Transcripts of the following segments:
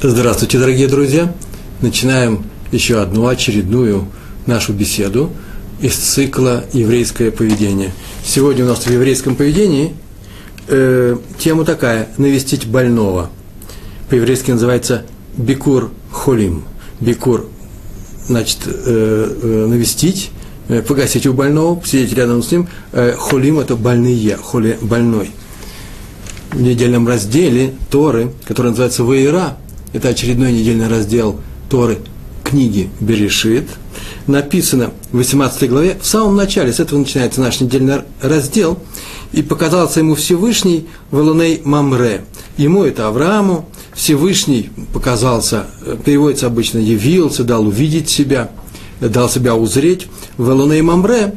Здравствуйте, дорогие друзья! Начинаем еще одну очередную нашу беседу из цикла «Еврейское поведение». Сегодня у нас в еврейском поведении э, тема такая – навестить больного. По-еврейски называется «бикур холим». Бикур – значит, э, э, навестить, э, погасить у больного, посидеть рядом с ним. Э, холим – это больные, холи – больной. В недельном разделе Торы, который называется «Ваера», это очередной недельный раздел Торы книги Берешит, написано в 18 главе, в самом начале, с этого начинается наш недельный раздел, и показался ему Всевышний Валуней Мамре. Ему это Аврааму, Всевышний показался, переводится обычно, явился, дал увидеть себя, дал себя узреть. Валуней Мамре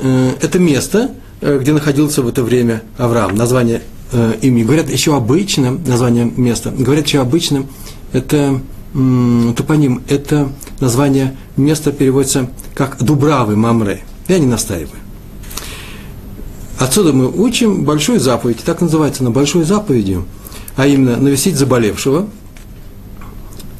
э, – это место, э, где находился в это время Авраам. Название э, имени. Говорят еще обычно, название места, говорят еще обычно, это топоним, это название места переводится как Дубравы Мамре. Я не настаиваю. Отсюда мы учим большую заповедь, так называется, на большой заповедью, а именно навестить заболевшего,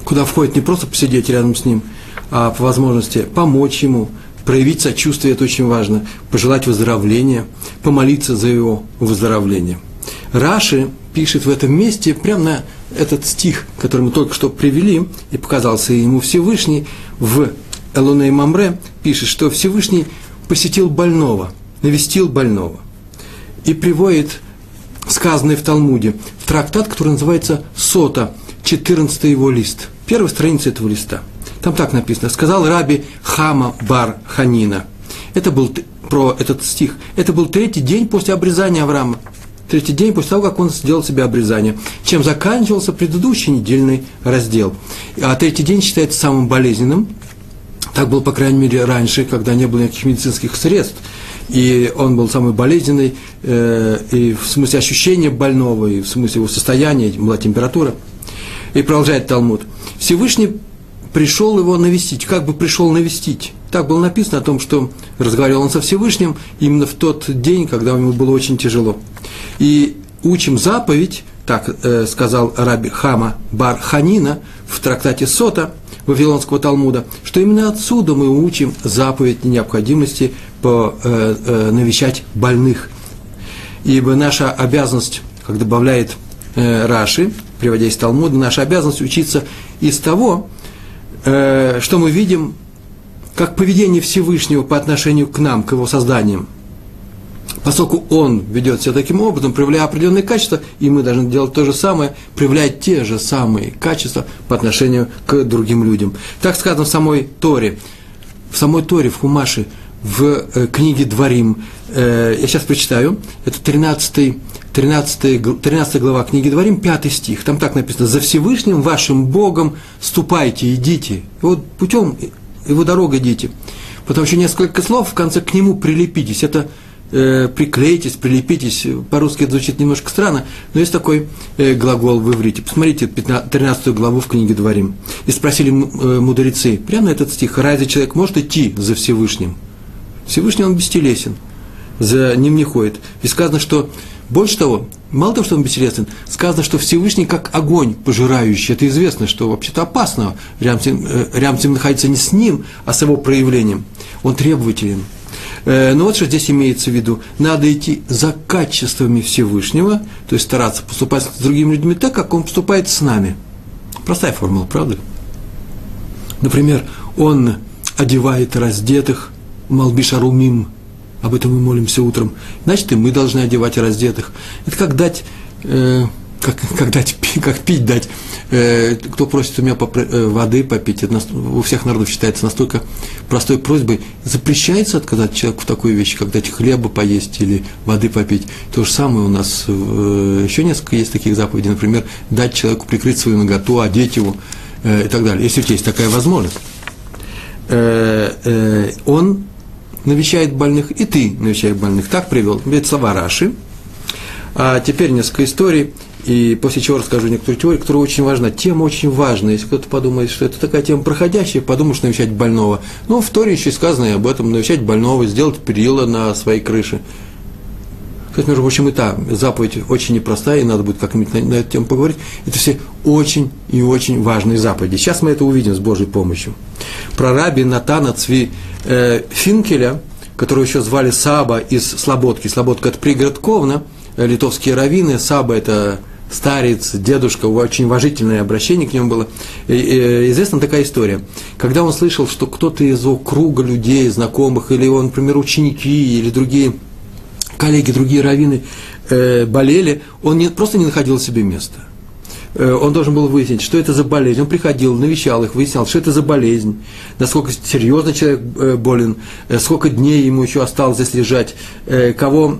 куда входит не просто посидеть рядом с ним, а по возможности помочь ему, проявить сочувствие, это очень важно, пожелать выздоровления, помолиться за его выздоровление. Раши пишет в этом месте, прямо на этот стих, который мы только что привели, и показался ему Всевышний, в Элоне Мамре пишет, что Всевышний посетил больного, навестил больного. И приводит сказанное в Талмуде, в трактат, который называется «Сота», 14 его лист, первая страница этого листа. Там так написано, сказал раби Хама Бар Ханина. Это был про этот стих. Это был третий день после обрезания Авраама третий день после того, как он сделал себе обрезание, чем заканчивался предыдущий недельный раздел. А третий день считается самым болезненным. Так было, по крайней мере, раньше, когда не было никаких медицинских средств. И он был самый болезненный, э, и в смысле ощущения больного, и в смысле его состояния, была температура. И продолжает Талмуд. Всевышний пришел его навестить. Как бы пришел навестить? Так было написано о том, что разговаривал он со Всевышним именно в тот день, когда ему было очень тяжело. И учим заповедь, так э, сказал раби Хама Бар Ханина в трактате Сота Вавилонского Талмуда, что именно отсюда мы учим заповедь необходимости по, э, э, навещать больных. Ибо наша обязанность, как добавляет э, Раши, приводя из Талмуда, наша обязанность учиться из того, э, что мы видим как поведение Всевышнего по отношению к нам, к его созданиям. Поскольку он ведет себя таким образом, проявляя определенные качества, и мы должны делать то же самое, проявлять те же самые качества по отношению к другим людям. Так сказано в самой Торе, в самой Торе, в Хумаше, в э, книге Дворим. Э, я сейчас прочитаю. Это 13, 13, 13 глава книги Дворим, 5 стих. Там так написано. «За Всевышним вашим Богом ступайте, идите». И вот путем его дорогой идите. Потом еще несколько слов, в конце к нему прилепитесь. Это э, приклейтесь, прилепитесь. По-русски это звучит немножко странно, но есть такой э, глагол в иврите. Посмотрите 15, 13 главу в книге Дворим. И спросили э, мудрецы, прямо этот стих, разве человек может идти за Всевышним? Всевышний он бестелесен, за ним не ходит. И сказано, что больше того, мало того, что он бесчелестен, сказано, что Всевышний как огонь пожирающий. Это известно, что вообще-то опасно ним, э, с ним находиться не с ним, а с его проявлением. Он требователен. Э, но вот что здесь имеется в виду. Надо идти за качествами Всевышнего, то есть стараться поступать с другими людьми так, как он поступает с нами. Простая формула, правда? Например, он одевает раздетых, Малбишарумим, об этом мы молимся утром. Значит, и мы должны одевать раздетых. Это как дать, э, как, как, дать, как пить дать. Э, кто просит у меня поп- э, воды попить, это у всех народов считается настолько простой просьбой. Запрещается отказать человеку в такой вещи, как дать хлеба поесть или воды попить. То же самое у нас э, еще несколько есть таких заповедей. Например, дать человеку прикрыть свою ноготу, одеть его э, и так далее. Если у тебя есть такая возможность. Э, э, он навещает больных, и ты навещаешь больных. Так привел. Ведь слова Раши. А теперь несколько историй, и после чего расскажу некоторую теорию, которая очень важна. Тема очень важна. Если кто-то подумает, что это такая тема проходящая, подумаешь навещать больного. Ну, в Торе еще сказано и об этом, навещать больного, сделать перила на своей крыше. Кстати, между прочим, и та заповедь очень непростая, и надо будет как-нибудь на, на эту тему поговорить. Это все очень и очень важные заповеди. Сейчас мы это увидим с Божьей помощью. Про раби Натана Цви э, Финкеля, которого еще звали Саба из Слободки. Слободка – это пригород Ковна, э, литовские раввины. Саба – это старец, дедушка, очень уважительное обращение к нему было. Известна такая история. Когда он слышал, что кто-то из его круга людей, знакомых, или он, например, ученики, или другие коллеги, другие раввины э, болели, он не, просто не находил себе места. Э, он должен был выяснить, что это за болезнь. Он приходил, навещал их, выяснял, что это за болезнь, насколько серьезно человек э, болен, э, сколько дней ему еще осталось здесь лежать, кого,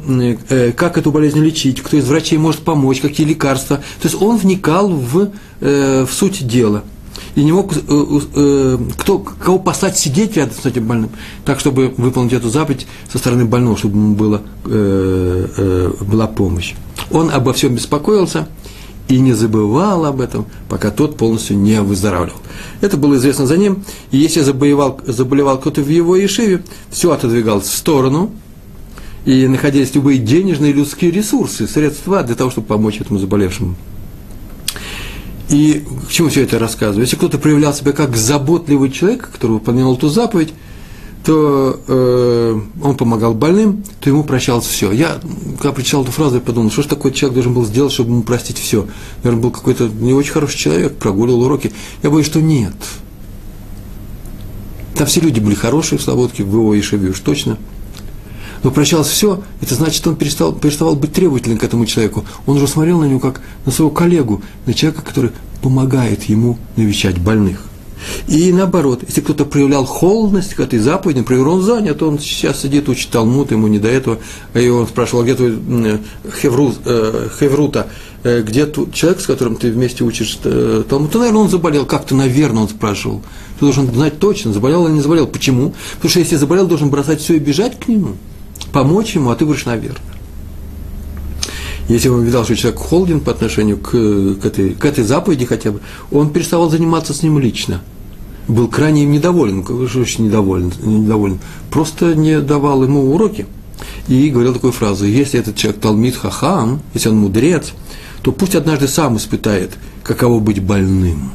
как эту болезнь лечить, кто из врачей может помочь, какие лекарства. То есть он вникал в, в суть дела и не мог, кто, кого послать сидеть рядом с этим больным, так, чтобы выполнить эту заповедь со стороны больного, чтобы ему было, была помощь. Он обо всем беспокоился – и не забывал об этом, пока тот полностью не выздоравливал. Это было известно за ним, и если заболевал, заболевал кто-то в его Ешиве, все отодвигалось в сторону, и находились любые денежные людские ресурсы, средства для того, чтобы помочь этому заболевшему. И к чему все это рассказываю? Если кто-то проявлял себя как заботливый человек, который выполнял эту заповедь, то э, он помогал больным, то ему прощалось все. Я, когда прочитал эту фразу, я подумал, что же такой человек должен был сделать, чтобы ему простить все? Наверное, был какой-то не очень хороший человек, прогуливал уроки. Я боюсь, что нет. Там все люди были хорошие в Слободке, в его Ишеве уж точно. Но прощалось все, это значит, он перестал, переставал быть требовательным к этому человеку. Он уже смотрел на него как на своего коллегу, на человека, который помогает ему навещать больных. И наоборот, если кто-то проявлял холодность к этой заповеди, например, он занят, он сейчас сидит, учит Талмуд, ему не до этого, и он спрашивал, «А где твой хевру, э, Хеврута, э, где тот человек, с которым ты вместе учишь э, Талмуд, то, наверное, он заболел, как-то, наверное, он спрашивал. Ты должен знать точно, заболел или не заболел. Почему? Потому что если заболел, должен бросать все и бежать к нему, помочь ему, а ты будешь наверх. Если он видал, что человек холоден по отношению к, к, этой, к этой заповеди хотя бы, он переставал заниматься с ним лично – был крайне недоволен, что очень недоволен, недоволен, просто не давал ему уроки. И говорил такую фразу, если этот человек талмит хахам, если он мудрец, то пусть однажды сам испытает, каково быть больным.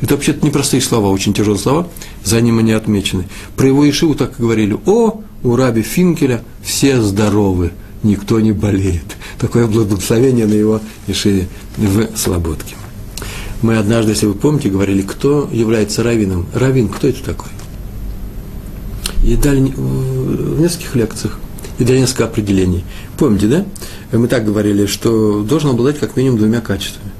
Это вообще-то непростые слова, очень тяжелые слова, за ним они отмечены. Про его Ишиву так и говорили, о, у раби Финкеля все здоровы, никто не болеет. Такое благословение на его Ишиве в Слободке. Мы однажды, если вы помните, говорили, кто является раввином. Раввин, кто это такой? И дали в нескольких лекциях, и дали несколько определений. Помните, да? Мы так говорили, что должен обладать как минимум двумя качествами.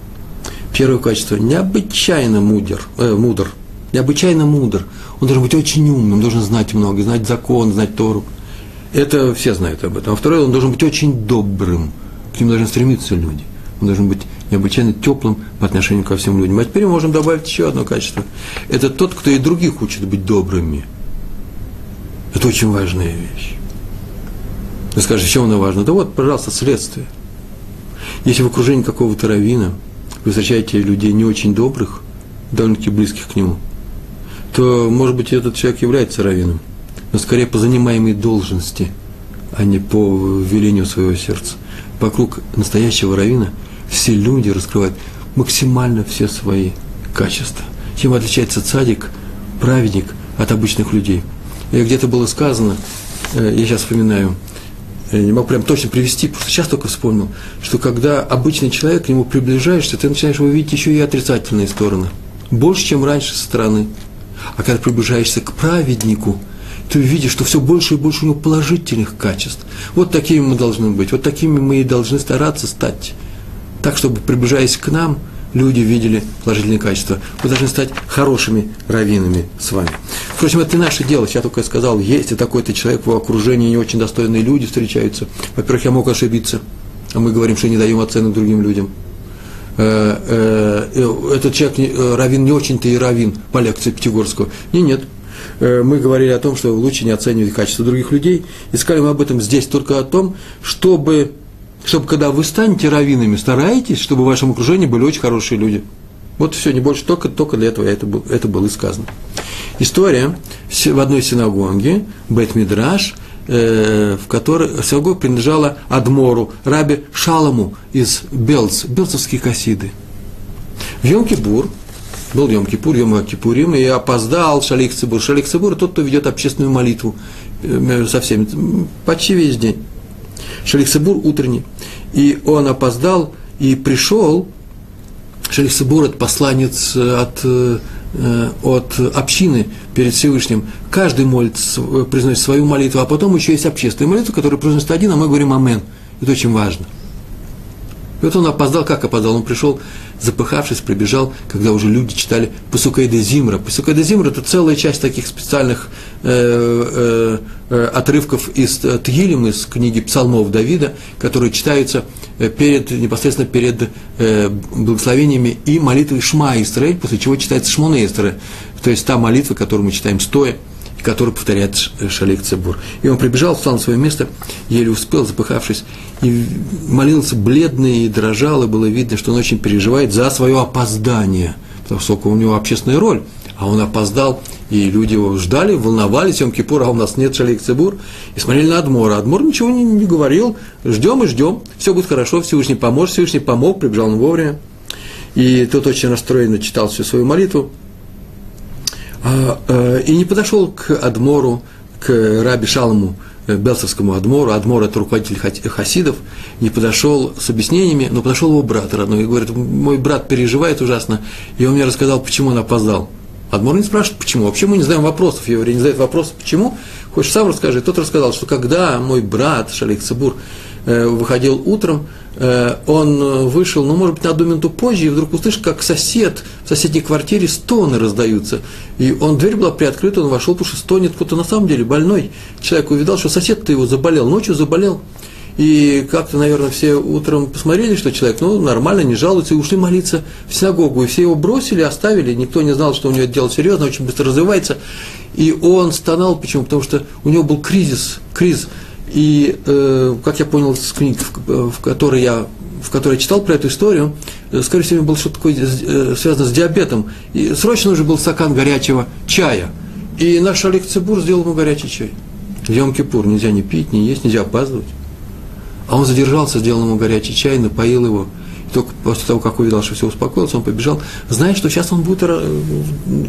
Первое качество – необычайно мудр, э, мудр, необычайно мудр. Он должен быть очень умным, должен знать много, знать закон, знать Тору. Это все знают об этом. А второе, он должен быть очень добрым. К нему должны стремиться люди. Он должен быть необычайно теплым по отношению ко всем людям. А теперь мы можем добавить еще одно качество. Это тот, кто и других учит быть добрыми. Это очень важная вещь. Вы скажете, чем она важна? Да вот, пожалуйста, следствие. Если в окружении какого-то равина вы встречаете людей не очень добрых, довольно-таки близких к нему, то, может быть, этот человек является раввином, но скорее по занимаемой должности, а не по велению своего сердца. Вокруг настоящего равина – все люди раскрывают максимально все свои качества. Чем отличается цадик, праведник от обычных людей. И где-то было сказано, э, я сейчас вспоминаю, я не могу прям точно привести, просто сейчас только вспомнил, что когда обычный человек к нему приближаешься, ты начинаешь увидеть еще и отрицательные стороны. Больше, чем раньше со стороны. А когда приближаешься к праведнику, ты увидишь, что все больше и больше у него положительных качеств. Вот такими мы должны быть, вот такими мы и должны стараться стать так, чтобы, приближаясь к нам, люди видели положительные качества. Мы должны стать хорошими раввинами с вами. Впрочем, это не наше дело. Я только сказал, есть и такой-то человек в его окружении, не очень достойные люди встречаются. Во-первых, я мог ошибиться, а мы говорим, что не даем оценок другим людям. Э, э, этот человек, э, раввин, не очень-то и раввин по лекции Пятигорского. Не, нет. Мы говорили о том, что лучше не оценивать качество других людей. И мы об этом здесь только о том, чтобы чтобы когда вы станете раввинами, старайтесь, чтобы в вашем окружении были очень хорошие люди. Вот все, не больше, только, только для этого это, это было и сказано. История в одной синагоге, Бет Мидраш, э, в которой синагога принадлежала Адмору, Рабе Шаламу из Белц, Белцевские Касиды. В Йом-Кипур, был Йом-Кипур, Йом-Кипурим, и опоздал Шалих Цибур. Шалих Цибур – тот, кто ведет общественную молитву э, со всеми, почти весь день. Шалих Цибур утренний. И он опоздал и пришел, Шалих Цибур – это посланец от э, Э, от общины перед Всевышним. Каждый молится, э, произносит свою молитву, а потом еще есть общественная молитва, которую произносит один, а мы говорим «Амен». Это очень важно. Вот он опоздал, как опоздал? Он пришел, запыхавшись, прибежал, когда уже люди читали Пасукайда Зимра. Пасукайда Зимра – это целая часть таких специальных э, э, э отрывков из Тгилем, из книги псалмов Давида, которые читаются э, перед, непосредственно перед э, благословениями и молитвой Шма Исраэль, после чего читается Шмона Исраэль, то есть та молитва, которую мы читаем стоя – который повторяет Шалих Цебур. И он прибежал, встал на свое место, еле успел, запыхавшись, и молился бледный и дрожал, и было видно, что он очень переживает за свое опоздание, потому что у него общественная роль, а он опоздал, и люди его ждали, волновались, Йом Кипур, а у нас нет Шалик Цебур, и смотрели на Адмора. Адмор ничего не, не говорил, ждем и ждем, все будет хорошо, Всевышний поможет, Всевышний помог, прибежал он вовремя. И тот очень расстроенно читал всю свою молитву, и не подошел к Адмору, к Раби Шалому, э, Белцевскому Адмору, Адмор – это руководитель хасидов, не подошел с объяснениями, но подошел его брат родной и говорит, мой брат переживает ужасно, и он мне рассказал, почему он опоздал. Адмор не спрашивает, почему. Вообще мы не знаем вопросов, евреи не задают вопросов, почему. Хочешь сам расскажи. Тот рассказал, что когда мой брат Шалик Цибур Э, выходил утром, э, он вышел, ну, может быть, на одну минуту позже, и вдруг услышал, как сосед в соседней квартире стоны раздаются. И он, дверь была приоткрыта, он вошел, потому что стонет кто-то на самом деле больной. Человек увидал, что сосед-то его заболел, ночью заболел. И как-то, наверное, все утром посмотрели, что человек, ну, нормально, не жалуется, и ушли молиться в синагогу. И все его бросили, оставили, никто не знал, что у него дело серьезно, очень быстро развивается. И он стонал, почему? Потому что у него был кризис, кризис и, э, как я понял из книг, в, в которой я в которой я читал про эту историю, э, скорее всего, было что-то такое э, связано с диабетом. И срочно уже был стакан горячего чая. И наш Олег Цибур сделал ему горячий чай. Йом-Кипур нельзя не пить, не есть, нельзя опаздывать. А он задержался, сделал ему горячий чай, напоил его. И только после того, как увидел, что все успокоилось, он побежал, зная, что сейчас он будет э,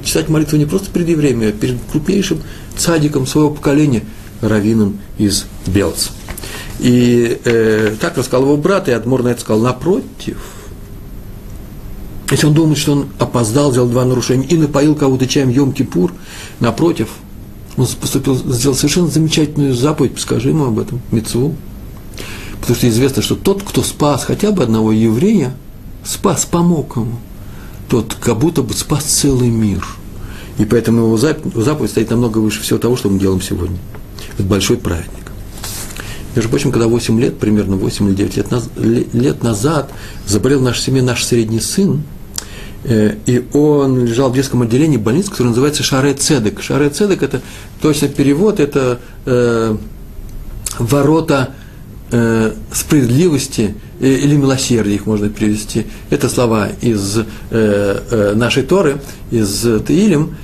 читать молитву не просто перед евреями, а перед крупнейшим цадиком своего поколения – раввином из Белц. И э, так рассказал его брат, и Адмор на это сказал, напротив, если он думает, что он опоздал, сделал два нарушения и напоил кого-то чаем Йом-Кипур, напротив, он поступил, сделал совершенно замечательную заповедь, скажи ему об этом, Мецву. Потому что известно, что тот, кто спас хотя бы одного еврея, спас, помог ему, тот как будто бы спас целый мир. И поэтому его заповедь стоит намного выше всего того, что мы делаем сегодня. Это большой праздник. Между прочим, когда 8 лет, примерно 8 или 9 лет, лет назад заболел в нашей семье наш средний сын, э, и он лежал в детском отделении больницы, которая называется Шаре Цедек. Шаре Цедек – это точно перевод, это э, ворота э, справедливости э, или милосердия, их можно перевести. Это слова из э, э, нашей Торы, из Таилем,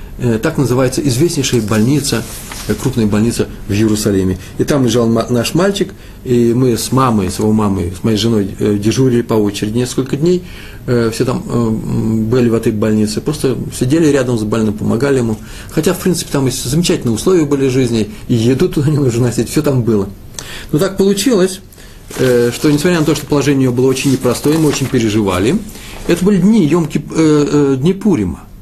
так называется известнейшая больница крупная больница в Иерусалиме. И там лежал наш мальчик, и мы с мамой, с его мамой, с моей женой э, дежурили по очереди несколько дней, э, все там э, были в этой больнице, просто сидели рядом с больным, помогали ему. Хотя, в принципе, там замечательные условия были жизни, и еду туда не нужно носить, все там было. Но так получилось, что несмотря на то, что положение было очень непростое, мы очень переживали, это были дни, емки, э, э, дни Пурима –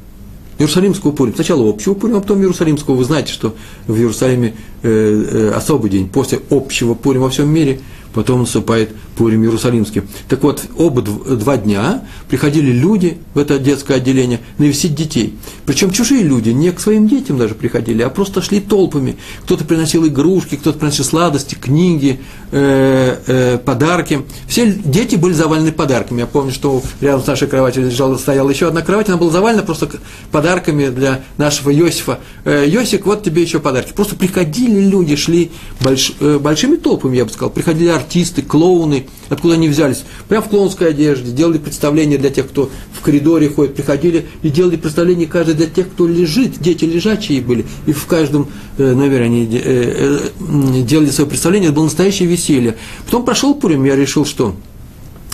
Иерусалимского Пурима. Сначала общего Пурима, а потом Иерусалимского. Вы знаете, что в Иерусалиме э, э, особый день. После общего Пурима во всем мире – потом наступает Пурим Иерусалимский. Так вот, оба два дня приходили люди в это детское отделение навестить детей. Причем чужие люди, не к своим детям даже приходили, а просто шли толпами. Кто-то приносил игрушки, кто-то приносил сладости, книги, э, э, подарки. Все дети были завалены подарками. Я помню, что рядом с нашей кроватью лежала, стояла еще одна кровать, она была завалена просто подарками для нашего Иосифа. Э, Иосиф, вот тебе еще подарки. Просто приходили люди, шли больш, большими толпами, я бы сказал, приходили артисты, клоуны, откуда они взялись, прямо в клоунской одежде, делали представления для тех, кто в коридоре ходит, приходили и делали представления каждый для тех, кто лежит, дети лежачие были, и в каждом, э, наверное, они э, э, делали свое представление, это было настоящее веселье. Потом прошел Пурим, я решил, что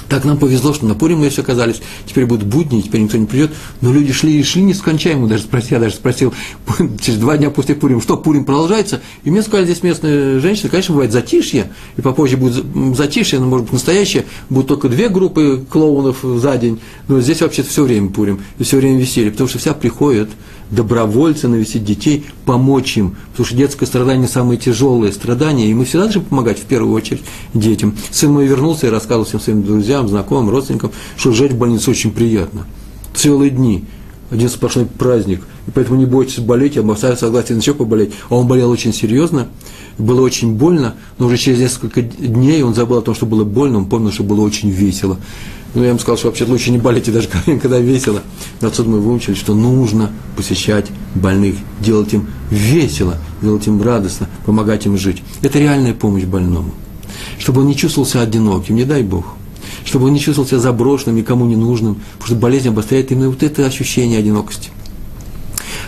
так нам повезло, что на Пурим мы все оказались. Теперь будут будни, теперь никто не придет. Но люди шли и шли нескончаемо. Даже спросил, я даже спросил через два дня после Пурим, что Пурим продолжается. И мне сказали здесь местные женщины, конечно, бывает затишье, и попозже будет затишье, но может быть настоящее. Будут только две группы клоунов за день. Но здесь вообще все время Пурим, и все время веселье, потому что вся приходит добровольцы навестить детей, помочь им, потому что детское страдание самые тяжелые страдания, и мы всегда должны помогать в первую очередь детям. Сын мой вернулся и рассказывал всем своим друзьям, знакомым, родственникам, что жить в больнице очень приятно. Целые дни, один сплошной праздник, и поэтому не бойтесь болеть, я бы согласен еще поболеть. А он болел очень серьезно, было очень больно, но уже через несколько дней он забыл о том, что было больно, он помнил, что было очень весело. Ну, я ему сказал, что вообще лучше не болеть, даже когда весело. Но отсюда мы выучили, что нужно посещать больных, делать им весело, делать им радостно, помогать им жить. Это реальная помощь больному. Чтобы он не чувствовал себя одиноким, не дай Бог. Чтобы он не чувствовал себя заброшенным, никому не нужным. Потому что болезнь обостряет именно вот это ощущение одинокости.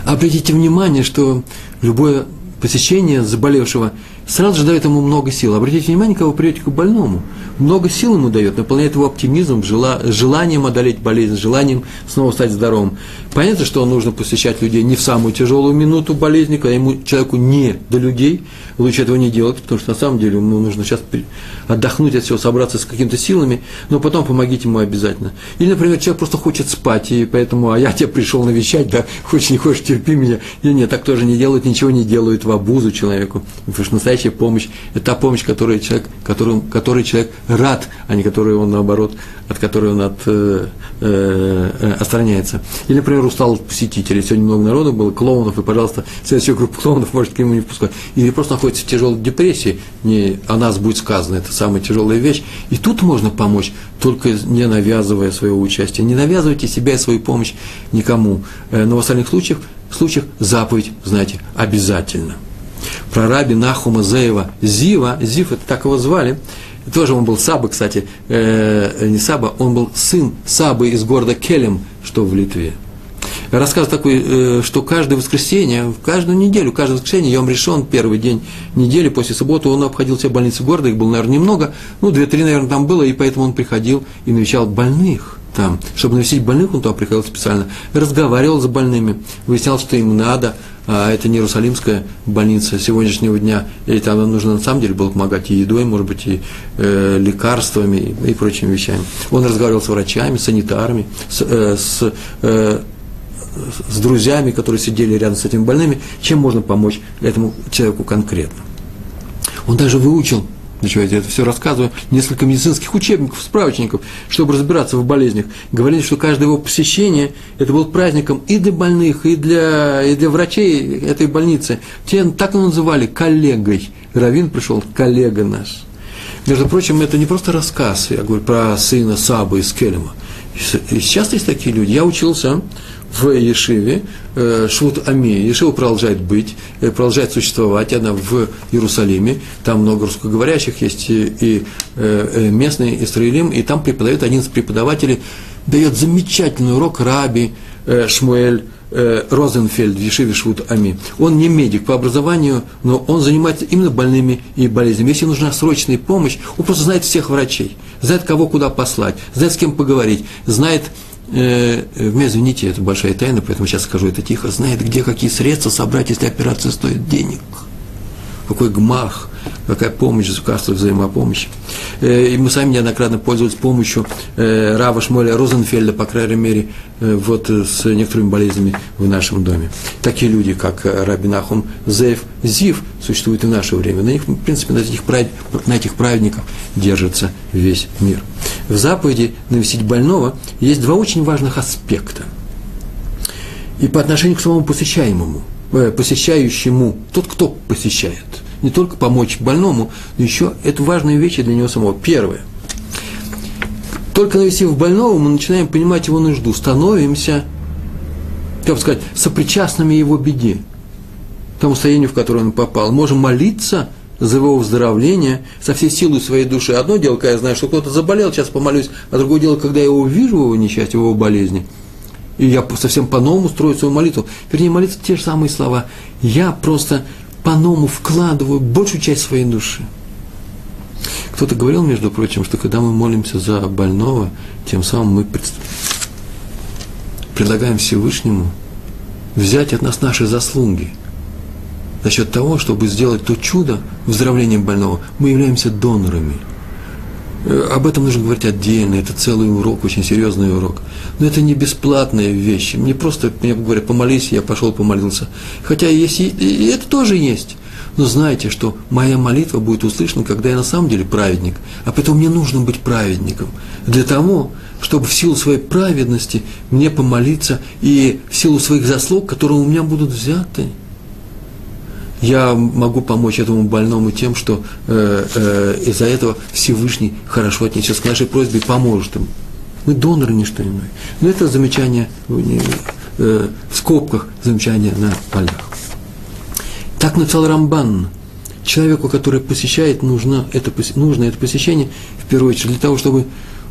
Обратите внимание, что любое посещение заболевшего сразу же дает ему много сил. Обратите внимание, кого придете к больному. Много сил ему дает, наполняет его оптимизмом, желанием одолеть болезнь, желанием снова стать здоровым. Понятно, что нужно посещать людей не в самую тяжелую минуту болезни, когда ему, человеку не до людей. Лучше этого не делать, потому что на самом деле ему нужно сейчас отдохнуть от всего, собраться с какими-то силами, но потом помогите ему обязательно. Или, например, человек просто хочет спать, и поэтому, а я тебе пришел навещать, да, хочешь, не хочешь, терпи меня. И нет, так тоже не делают, ничего не делают в обузу человеку. Потому что настоящая помощь – это та помощь, которую человек, которым, которой человек рад, а не которую он, наоборот, от которой он от, э, э, э отстраняется. Или, например, устал посетителей. Сегодня много народу было, клоунов, и, пожалуйста, следующую группу клоунов может к нему не впускать. Или просто находится в тяжелой депрессии, не о нас будет сказано, это самая тяжелая вещь. И тут можно помочь, только не навязывая своего участия. Не навязывайте себя и свою помощь никому. Э, но в остальных случаях, случаях заповедь, знаете, обязательно. Про раби Нахума Зеева Зива, Зив, это так его звали, тоже он был Саба, кстати, э, не Саба, он был сын Сабы из города Келем, что в Литве. Рассказ такой, э, что каждое воскресенье, каждую неделю, каждое воскресенье, Йом решен, первый день недели, после субботы, он обходил все больницы города, их было, наверное, немного, ну, две-три, наверное, там было, и поэтому он приходил и навещал больных там. Чтобы навестить больных, он туда приходил специально, разговаривал с больными, выяснял, что им надо, а это не Иерусалимская больница сегодняшнего дня, или там нужно на самом деле было помогать и едой, может быть, и э, лекарствами, и, и прочими вещами. Он разговаривал с врачами, санитарами, с, э, с э, с друзьями, которые сидели рядом с этими больными, чем можно помочь этому человеку конкретно. Он даже выучил, для я это все рассказываю, несколько медицинских учебников, справочников, чтобы разбираться в болезнях. Говорили, что каждое его посещение это был праздником и для больных, и для, и для врачей этой больницы. Те так его называли коллегой. Равин пришел, коллега наш. Между прочим, это не просто рассказ, я говорю про сына Сабы из Келема. И сейчас есть такие люди. Я учился в Ешиве, э, Швуд Ами. Ешива продолжает быть, э, продолжает существовать, она в Иерусалиме, там много русскоговорящих есть, и э, местный Исраилим, и там преподает один из преподавателей, дает замечательный урок раби Шмуэль Розенфельд в Ешиве Швуд Ами. Он не медик по образованию, но он занимается именно больными и болезнями. Если нужна срочная помощь, он просто знает всех врачей, знает, кого куда послать, знает, с кем поговорить, знает, э, вы извините, это большая тайна, поэтому сейчас скажу это тихо, знает, где какие средства собрать, если операция стоит денег. Какой гмах, какая помощь, государство взаимопомощи. Э, и мы сами неоднократно пользовались помощью э, Рава Шмоля Розенфельда, по крайней мере, э, вот с некоторыми болезнями в нашем доме. Такие люди, как Рабинахум Зев, Зив, существуют и в наше время. На них, в принципе, на этих, на этих праведников держится весь мир. В заповеди навестить больного есть два очень важных аспекта. И по отношению к самому посещаемому, посещающему, тот, кто посещает – не только помочь больному, но еще это важные вещи для него самого. Первое. Только навестив больного, мы начинаем понимать его нужду, становимся, как сказать, сопричастными его беде. тому состоянию, в которое он попал. Можем молиться за его выздоровление со всей силой своей души. Одно дело, когда я знаю, что кто-то заболел, сейчас помолюсь, а другое дело, когда я его вижу, его несчастье, его болезни, и я совсем по-новому строю свою молитву. Вернее, молиться те же самые слова. Я просто по-новому вкладываю большую часть своей души. Кто-то говорил, между прочим, что когда мы молимся за больного, тем самым мы предлагаем Всевышнему взять от нас наши заслуги. За счет того, чтобы сделать то чудо выздоровления больного, мы являемся донорами. Э, об этом нужно говорить отдельно, это целый урок, очень серьезный урок. Но это не бесплатные вещи. Не просто, мне говорят, помолись, я пошел помолился. Хотя есть, и это тоже есть. Но знайте, что моя молитва будет услышана, когда я на самом деле праведник. А поэтому мне нужно быть праведником. Для того, чтобы в силу своей праведности мне помолиться и в силу своих заслуг, которые у меня будут взяты. Я могу помочь этому больному тем, что э, э, из-за этого Всевышний хорошо отнесется к нашей просьбе и поможет ему. Мы доноры, не что иное. Но это замечание э, в скобках, замечание на полях. Так написал Рамбан. Человеку, который посещает, нужно это, нужно это посещение, в первую очередь, для того, чтобы,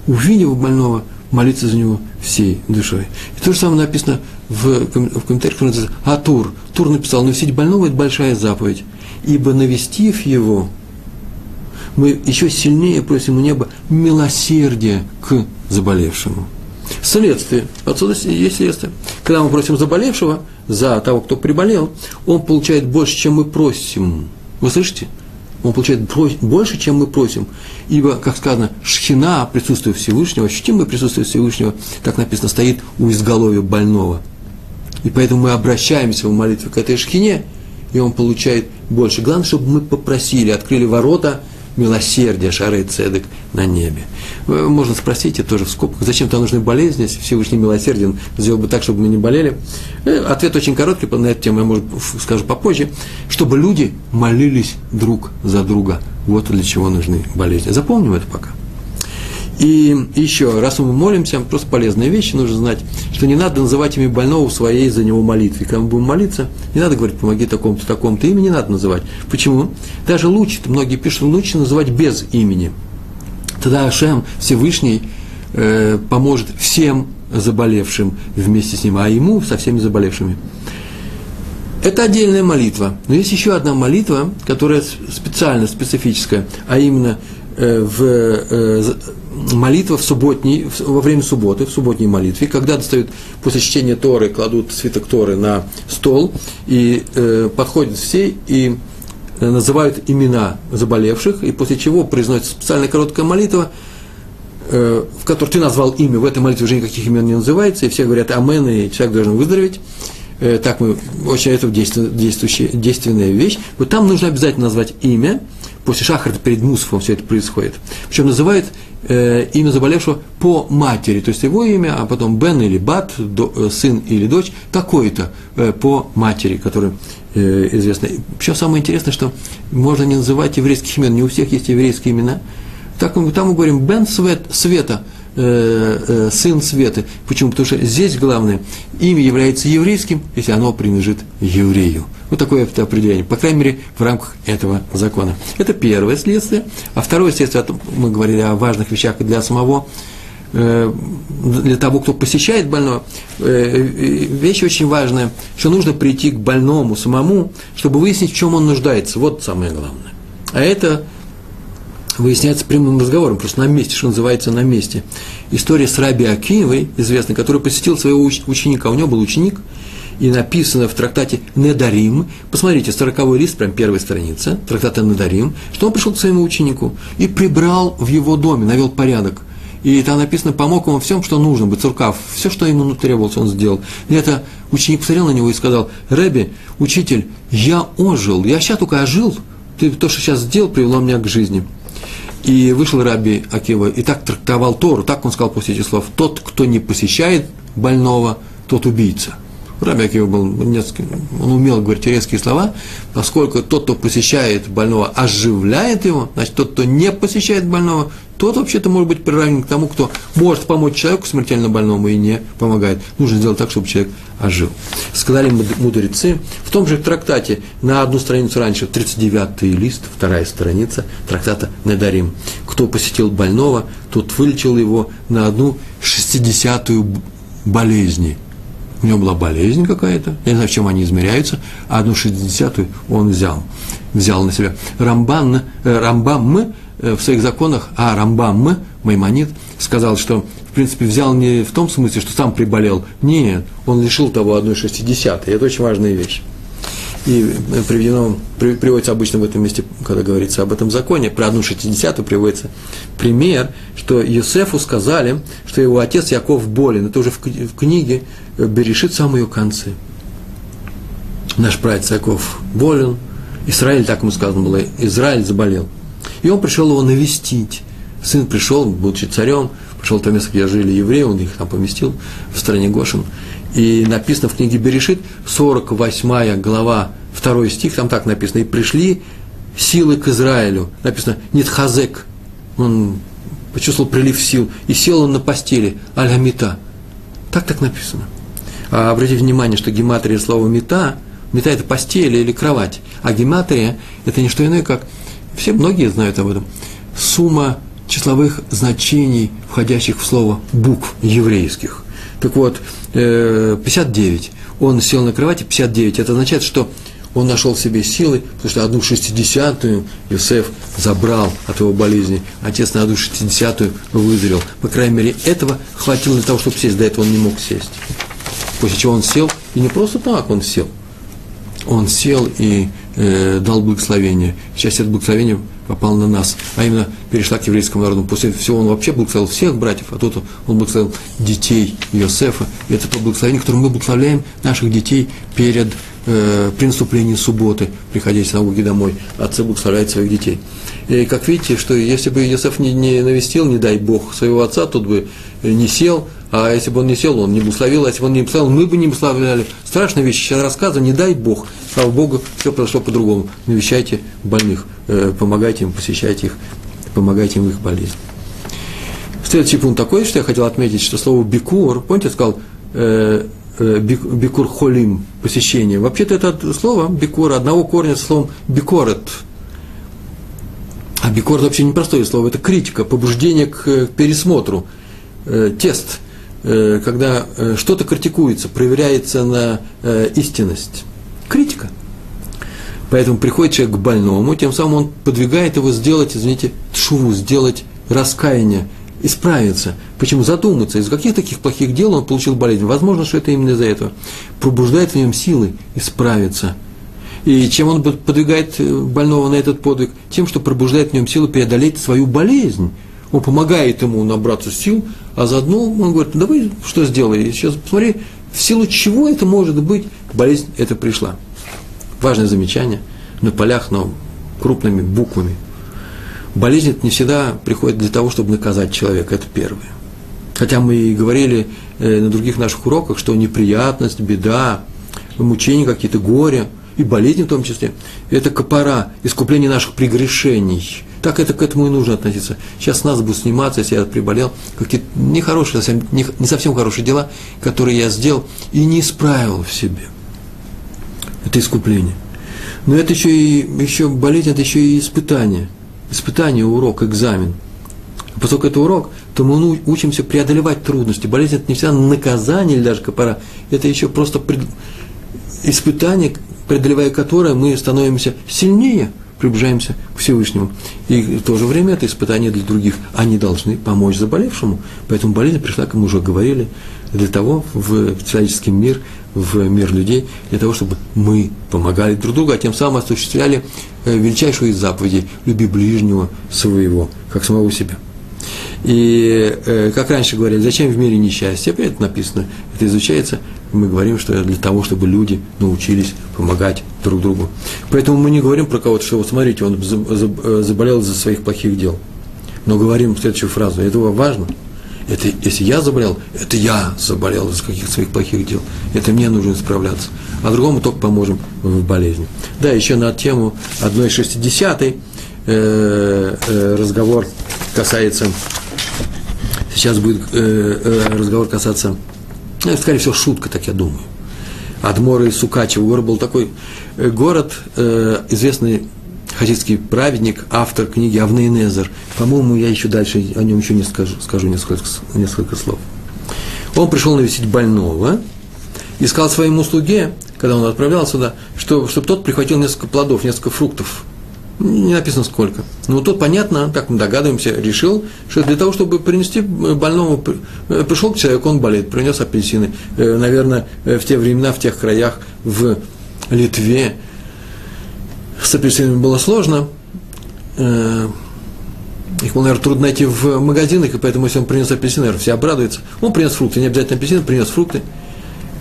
увидев больного, молиться за него всей душой. И то же самое написано в, в комментариях, который называется Атур. Тур написал, навестить больного – это большая заповедь, ибо навестив его, мы еще сильнее просим у неба милосердия к заболевшему. Следствие. Отсюда есть следствие. Когда мы просим заболевшего, за того, кто приболел, он получает больше, чем мы просим. Вы слышите? Он получает больше, чем мы просим. Ибо, как сказано, шхина, присутствие Всевышнего, ощутимое присутствие Всевышнего, так написано, стоит у изголовья больного. И поэтому мы обращаемся в молитве к этой шхине, и он получает больше. Главное, чтобы мы попросили, открыли ворота милосердия, шары цедек на небе. Можно спросить, это тоже в скобках, зачем там нужны болезни, если Всевышний милосерден, сделал бы так, чтобы мы не болели. Э, ответ очень короткий, на эту тему я, может, скажу попозже, чтобы люди молились друг за друга. Вот для чего нужны болезни. Запомним это пока. И еще, раз мы молимся, просто полезная вещь, нужно знать, что не надо называть имя больного в своей за него молитве. Когда мы будем молиться, не надо говорить, помоги такому-то, такому-то, имя не надо называть. Почему? Даже лучше, многие пишут, лучше называть без имени. Тогда Ашем Всевышний э, поможет всем заболевшим вместе с ним, а ему со всеми заболевшими. Это отдельная молитва. Но есть еще одна молитва, которая специально, специфическая, а именно э, в э, молитва в субботней, во время субботы, в субботней молитве, когда достают после чтения Торы, кладут свиток Торы на стол, и э, подходят все и э, называют имена заболевших, и после чего произносится специальная короткая молитва, э, в которой ты назвал имя, в этой молитве уже никаких имен не называется, и все говорят «Амен», и человек должен выздороветь. Э, так мы, очень это действующая, действенная вещь. Вот там нужно обязательно назвать имя, после шахарта перед Мусфом все это происходит. Причем называют э, имя заболевшего по матери, то есть его имя, а потом Бен или Бат, до, э, сын или дочь, такой-то э, по матери, который э, известно. Причем самое интересное, что можно не называть еврейских имен, не у всех есть еврейские имена. Так, там мы говорим Бен Свет, Света, сын Светы. Почему? Потому что здесь главное, имя является еврейским, если оно принадлежит еврею. Вот такое это определение, по крайней мере, в рамках этого закона. Это первое следствие. А второе следствие, мы говорили о важных вещах для самого, э, для того, кто посещает больного. Э, вещь очень важная, что нужно прийти к больному самому, чтобы выяснить, в чем он нуждается. Вот самое главное. А это выясняется прямым разговором, просто на месте, что называется, на месте. История с Раби Акиевой, известной, который посетил своего ученика. У него был ученик – и написано в трактате Недарим, посмотрите, 40 лист, прям первая страница, трактата Недарим, что он пришел к своему ученику и прибрал в его доме, навел порядок. И там написано, помог ему всем, что нужно, быть цуркав, все, что ему требовалось, он сделал. И это ученик посмотрел на него и сказал, Рэби, учитель, я ожил, я сейчас только ожил, ты то, что сейчас сделал, привело меня к жизни. И вышел Раби Акива и так трактовал Тору, так он сказал после этих слов, тот, кто не посещает больного, тот убийца – Раби Акива был несколько, он умел говорить резкие слова, поскольку тот, кто посещает больного, оживляет его, значит, тот, кто не посещает больного, тот вообще-то может быть приравнен к тому, кто может помочь человеку смертельно больному и не помогает. Нужно сделать так, чтобы человек ожил. Сказали мудрецы, в том же трактате, на одну страницу раньше, 39-й лист, вторая страница трактата Недарим. Кто посетил больного, тот вылечил его на одну шестидесятую болезни. У него была болезнь какая-то, я не знаю, в чем они измеряются, а одну шестидесятую он взял, взял на себя. Рамбан, э, Рамбам в своих законах, а Рамбам, Маймонит, сказал, что в принципе, взял не в том смысле, что сам приболел. Нет, он лишил того одной шестидесятой. Это очень важная вещь. И приведено, приводится обычно в этом месте, когда говорится об этом законе, про одну шестидесятую приводится пример, что Юсефу сказали, что его отец Яков болен. Это уже в, в книге Берешит в самом ее конце. Наш прадед Яков болен, Израиль, так ему сказано было, Израиль заболел. И он пришел его навестить. Сын пришел, будучи царем, пришел в то место, где жили евреи, он их там поместил в стране Гошин. И написано в книге Берешит, 48 глава, 2 стих, там так написано, и пришли силы к Израилю. Написано, Нитхазек, он почувствовал прилив сил, и сел он на постели, аль-Хамита. Так так написано. А обратите внимание, что гематрия слова мета, мета это постель или кровать, а гематрия это не что иное, как, все многие знают об этом, сумма числовых значений, входящих в слово букв еврейских. Так вот, 59. Э, он сел на кровати, 59. Это означает, что он нашел в себе силы, потому что одну шестидесятую Юсеф забрал от его болезни, отец на одну шестидесятую выздоровел. По крайней мере, этого хватило для того, чтобы сесть. До этого он не мог сесть. После чего он сел, и не просто так он сел. Он сел и э, дал благословение. Часть этого благословения попал на нас, а именно перешла к еврейскому народу. После всего он вообще благословил всех братьев, а тут он благословил детей Иосифа. И это то благословение, которым мы благословляем наших детей перед э, при наступлении субботы, приходя с науки домой. Отцы благословляют своих детей. И как видите, что если бы Иосиф не, не навестил, не дай Бог, своего отца, тут бы не сел, а если бы он не сел, он не благословил, а если бы он не благословил, мы бы не благословляли. Страшная вещь, сейчас рассказываю, не дай Бог. Слава Богу, все произошло по-другому. Навещайте больных, э, помогайте им, посещайте их, помогайте им в их болезни. Следующий пункт такой, что я хотел отметить, что слово бикур, помните, я сказал, э, э, бикур холим, посещение. Вообще-то это слово бикур одного корня с словом бикорет. А бикорет вообще непростое слово, это критика, побуждение к пересмотру, тест – Э, когда э, что-то критикуется, проверяется на э, истинность. Критика. Поэтому приходит человек к больному, тем самым он подвигает его сделать, извините, шуву, сделать раскаяние, исправиться. Почему? Задуматься, из каких таких плохих дел он получил болезнь. Возможно, что это именно из-за этого. Пробуждает в нем силы исправиться. И чем он подвигает больного на этот подвиг? Тем, что пробуждает в нем силы преодолеть свою болезнь он помогает ему набраться сил, а заодно он говорит, ну, давай что сделай, сейчас посмотри, в силу чего это может быть, болезнь эта пришла. Важное замечание на полях, но крупными буквами. Болезнь это не всегда приходит для того, чтобы наказать человека, это первое. Хотя мы и говорили э, на других наших уроках, что неприятность, беда, мучения какие-то, горе и болезни в том числе, это копора, искупление наших прегрешений – так это к этому и нужно относиться. Сейчас нас будут сниматься, если я приболел, какие-то нехорошие, совсем, не, не совсем хорошие дела, которые я сделал и не исправил в себе. Это искупление. Но это еще и еще болезнь, это еще и испытание. Испытание, урок, экзамен. А поскольку это урок, то мы учимся преодолевать трудности. Болезнь это не всегда наказание или даже копора, это еще просто пред... испытание, преодолевая которое мы становимся сильнее – приближаемся к Всевышнему. И в то же время это испытание для других. Они должны помочь заболевшему. Поэтому болезнь пришла, как мы уже говорили, для того, в человеческий мир, в мир людей, для того, чтобы мы помогали друг другу, а тем самым осуществляли э, величайшую из заповедей – люби ближнего своего, как самого себя. И, э, как раньше говорили, зачем в мире несчастье? Это написано, это изучается. Мы говорим, что для того, чтобы люди научились помогать друг другу. Поэтому мы не говорим про кого-то, что вот смотрите, он э, заболел из-за своих плохих дел. Но говорим следующую фразу. Это важно. Это, если я заболел, это я заболел из каких-то своих плохих дел. Это мне нужно справляться. А другому только поможем в болезни. Да, еще на тему 1.60 э, э, разговор касается, сейчас будет э, э, разговор касаться, ну, скорее всего, шутка, так я думаю. Адмора и Сукачева. Город был такой э, город, э, известный хасидский праведник, автор книги Авнейнезер. По-моему, я еще дальше о нем еще не скажу, скажу несколько, несколько слов. Он пришел навестить больного и сказал своему слуге, когда он отправлялся сюда, что, чтобы тот прихватил несколько плодов, несколько фруктов. Не написано сколько. Но тот, понятно, как мы догадываемся, решил, что для того, чтобы принести больному, э, пришел к человеку, он болеет, принес апельсины. Э, наверное, э, в те времена, в тех краях, в Литве, с апельсинами было сложно. Их было, наверное, трудно найти в магазинах, и поэтому, если он принес апельсины, наверное, все обрадуются. Он принес фрукты, не обязательно апельсины, принес фрукты.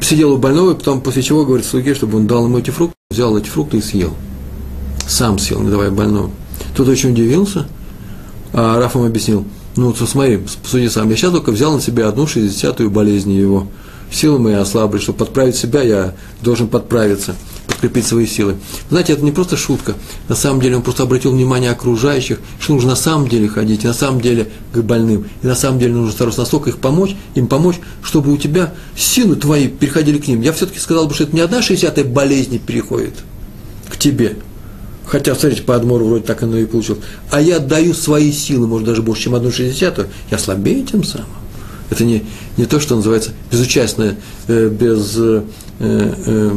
Сидел у больного, и потом, после чего, говорит слуге, чтобы он дал ему эти фрукты, взял эти фрукты и съел. Сам съел, не давая больному. Тот очень удивился, а Раф ему объяснил, ну, вот смотри, посуди сам, я сейчас только взял на себя одну шестидесятую болезнь его. Силы мои ослабли, чтобы подправить себя, я должен подправиться подкрепить свои силы. Знаете, это не просто шутка. На самом деле он просто обратил внимание окружающих, что нужно на самом деле ходить, и на самом деле к больным. И на самом деле нужно стараться настолько их помочь, им помочь, чтобы у тебя силы твои переходили к ним. Я все-таки сказал бы, что это не одна шестьдесятая болезнь переходит к тебе. Хотя, смотрите, по Адмору вроде так оно и получилось. А я отдаю свои силы, может, даже больше, чем одну шестьдесятую. Я слабее тем самым. Это не, не то, что называется безучастное, э, без э, э,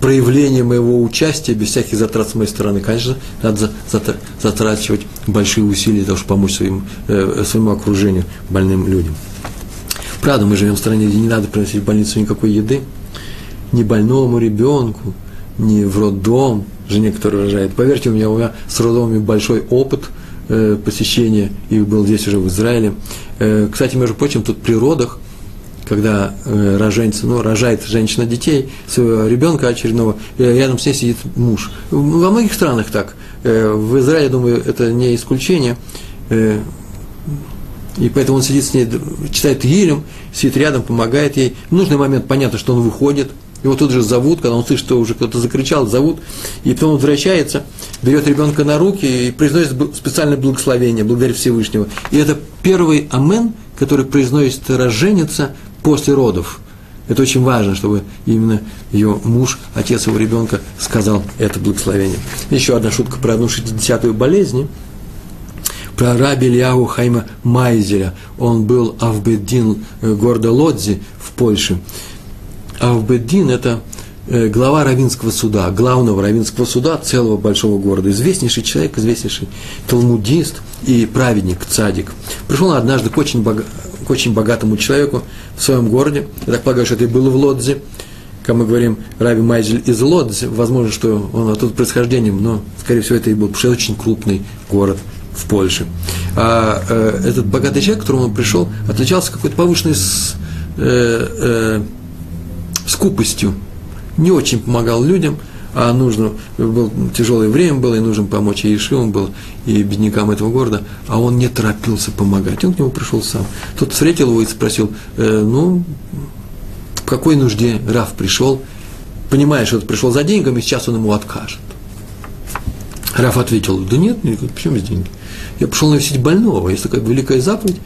проявление моего участия без всяких затрат с моей стороны. Конечно, надо затрачивать большие усилия для того, чтобы помочь своим, э, своему окружению, больным людям. Правда, мы живем в стране, где не надо приносить в больницу никакой еды, ни больному ребенку, ни в роддом, жене, которая рожает. Поверьте, у меня, у меня с роддомами большой опыт э, посещения, их был здесь уже в Израиле. Э, кстати, между прочим, тут при родах – когда э, роженица, ну, рожает женщина детей, своего ребенка очередного, и рядом с ней сидит муж. Во многих странах так. Э, в Израиле, думаю, это не исключение. Э, и поэтому он сидит с ней, читает Елем, сидит рядом, помогает ей. В нужный момент понятно, что он выходит, его тут же зовут, когда он слышит, что уже кто-то закричал, зовут, и потом возвращается, берет ребенка на руки и произносит специальное благословение, благодаря Всевышнего. И это первый амен, который произносит роженица после родов. Это очень важно, чтобы именно ее муж, отец его ребенка, сказал это благословение. Еще одна шутка про одну 60-ю болезнь. Про раби Ильяу Хайма Майзеля. Он был Авбеддин э, города Лодзи в Польше. Авбеддин – это э, глава равинского суда, главного равинского суда целого большого города, известнейший человек, известнейший талмудист и праведник, цадик. Пришел однажды к очень, бога, к очень богатому человеку в своем городе. Я так полагаю, что это и было в Лодзе. Как мы говорим, Раби Майзель из Лодзи. Возможно, что он оттуда происхождением, но, скорее всего, это и был, потому что это очень крупный город в Польше. А э, этот богатый человек, к которому он пришел, отличался какой-то повышенной с, э, э, скупостью. Не очень помогал людям – а нужно, было тяжелое время было, и нужно помочь и Ишивам был, и беднякам этого города, а он не торопился помогать, он к нему пришел сам. Тот встретил его и спросил, э, ну, в какой нужде Раф пришел, понимая, что пришел за деньгами, сейчас он ему откажет. Раф ответил, да нет, почему здесь деньги? Я пришел навестить больного, есть такая великая заповедь,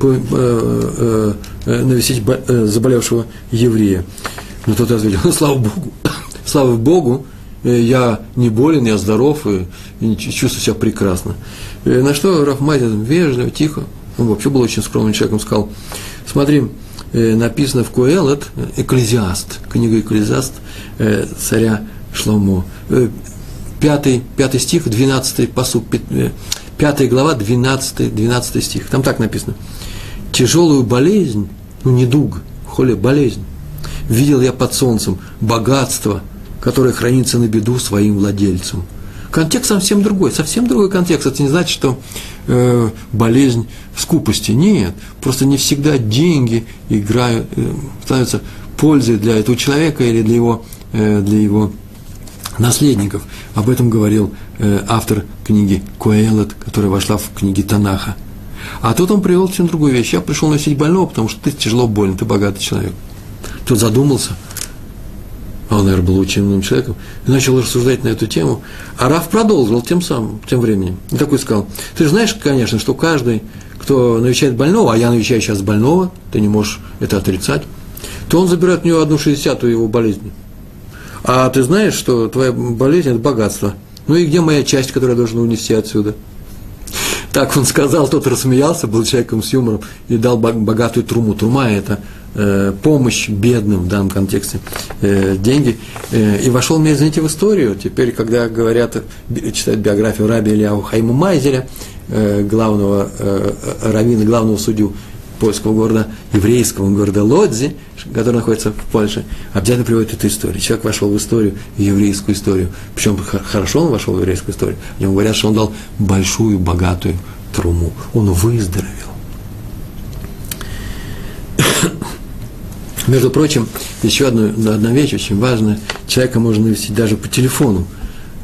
э, э, э, навестить заболевшего еврея. Но тот ответил, ну, слава Богу, слава Богу, Э, я не болен, я здоров и, и чувствую себя прекрасно. И э, на что Раф Мазин вежливо, тихо, он вообще был очень скромным человеком, сказал, смотри, э, написано в Куэлет, Экклезиаст, книга Экклезиаст царя Шломо, пятый, пятый стих, двенадцатый посуд, пятая глава, двенадцатый, двенадцатый стих, там так написано, тяжелую болезнь, ну, недуг, холи, болезнь, видел я под солнцем богатство – которое хранится на беду своим владельцам. Контекст совсем другой, совсем другой контекст. Это не значит, что э, болезнь скупости. Нет, просто не всегда деньги играют, э, становятся пользой для этого человека или для его, э, для его наследников. Об этом говорил э, автор книги Коэлет, которая вошла в книги Танаха. А тут он привел совсем другую вещь. Я пришел носить больного, потому что ты тяжело болен, ты богатый человек. Тут задумался – а он, наверное, был очень умным человеком, и начал рассуждать на эту тему. А Раф продолжил тем самым, тем временем. И такой сказал, ты же знаешь, конечно, что каждый, кто навещает больного, а я навещаю сейчас больного, ты не можешь это отрицать, то он забирает у него одну шестьдесятую его болезни. А ты знаешь, что твоя болезнь – это богатство. Ну и где моя часть, которую я должен унести отсюда? Так он сказал, тот рассмеялся, был человеком с юмором и дал богатую труму. Трума – это э, помощь бедным в данном контексте, э, деньги. Э, и вошел, мне, извините, в историю. Теперь, когда говорят, читают биографию раби Ильяу Хайму Майзеля, главного раввина, главного судью польского города, еврейского города Лодзи, который находится в Польше, обязательно приводит эту историю. Человек вошел в историю, в еврейскую историю. Причем хорошо он вошел в еврейскую историю. О нем говорят, что он дал большую, богатую труму. Он выздоровел. Между прочим, еще одна, одна вещь очень важная. Человека можно навестить даже по телефону.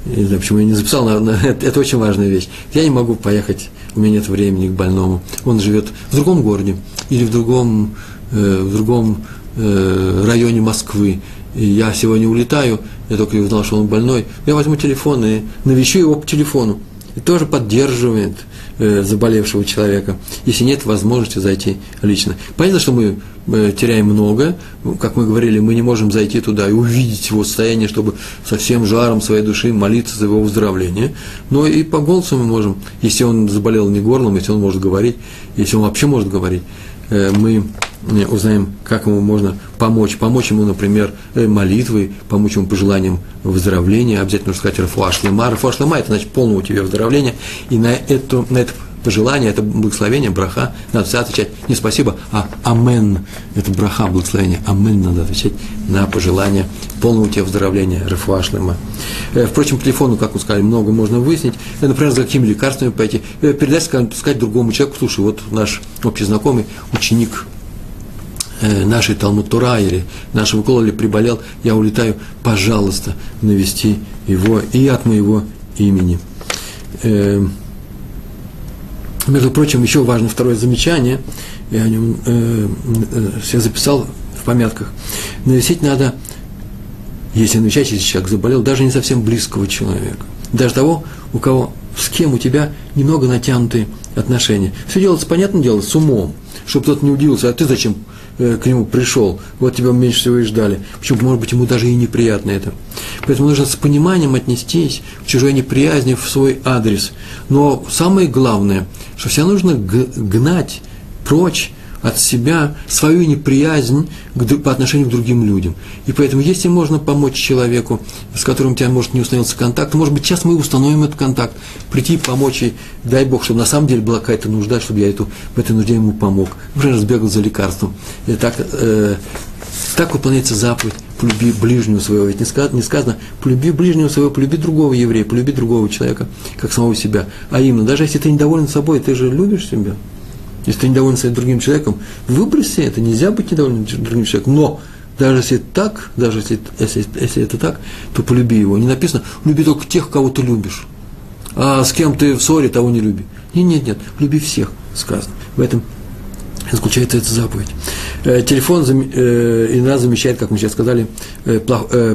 Не знаю, почему я не записал, но, но это, это очень важная вещь. Я не могу поехать, у меня нет времени к больному. Он живет в другом городе или в другом, э, в другом э, районе Москвы. И я сегодня улетаю, я только узнал, что он больной. Я возьму телефон и навещу его по телефону. И тоже поддерживает заболевшего человека, если нет возможности зайти лично. Понятно, что мы э, теряем много, ну, как мы говорили, мы не можем зайти туда и увидеть его состояние, чтобы со всем жаром своей души молиться за его выздоровление, но и по голосу мы можем, если он заболел не горлом, если он может говорить, если он вообще может говорить, э, мы узнаем, как ему можно помочь. Помочь ему, например, э, молитвой, помочь ему пожеланием выздоровления. Обязательно нужно сказать Рафуашлема. Рафуашлема – это значит полного у тебя выздоровления. И на, эту, на это пожелание, это благословение, браха, надо всегда отвечать не спасибо, а амен. Это браха, благословение. Амен надо отвечать на пожелание полного у тебя выздоровления, рафуашлема. Э, впрочем, по телефону, как вы сказали, много можно выяснить. Э, например, за какими лекарствами пойти. Передать, сказать другому человеку, слушай, вот наш общий знакомый, ученик Э, нашей Талмуд Тура или нашего Кололи приболел, я улетаю, пожалуйста, навести его и от моего имени. Э, между прочим, еще важно второе замечание, я о нем э, я записал в помятках. Навестить надо, если навещать, если человек заболел, даже не совсем близкого человека, даже того, у кого, с кем у тебя немного натянутые отношения. Все делается, понятное дело, с умом, чтобы тот не удивился, а ты зачем Э, к нему пришел, вот тебя меньше всего и ждали. Почему, может быть, ему даже и неприятно это. Поэтому нужно с пониманием отнестись к чужой неприязни в свой адрес. Но самое главное, что всегда нужно гнать прочь от себя свою неприязнь по отношению к другим людям. И поэтому, если можно помочь человеку, с которым у тебя может не установился контакт, может быть, сейчас мы установим этот контакт, прийти помочь, и дай Бог, чтобы на самом деле была какая-то нужда, чтобы я эту, в этой нужде ему помог. Например, сбегал за лекарством. И так, э, так выполняется заповедь полюби ближнего своего. Ведь не сказано, не сказано, полюби ближнего своего, полюби другого еврея, полюби другого человека, как самого себя. А именно, даже если ты недоволен собой, ты же любишь себя. Если ты недоволен своим другим человеком, выброси это, нельзя быть недовольным другим человеком. Но даже если так, даже если, если, если это так, то полюби его. Не написано, люби только тех, кого ты любишь. А с кем ты в ссоре, того не люби. Нет, нет, нет, люби всех, сказано. В этом заключается эта заповедь. Э, телефон э, иногда замещает, как мы сейчас сказали, э,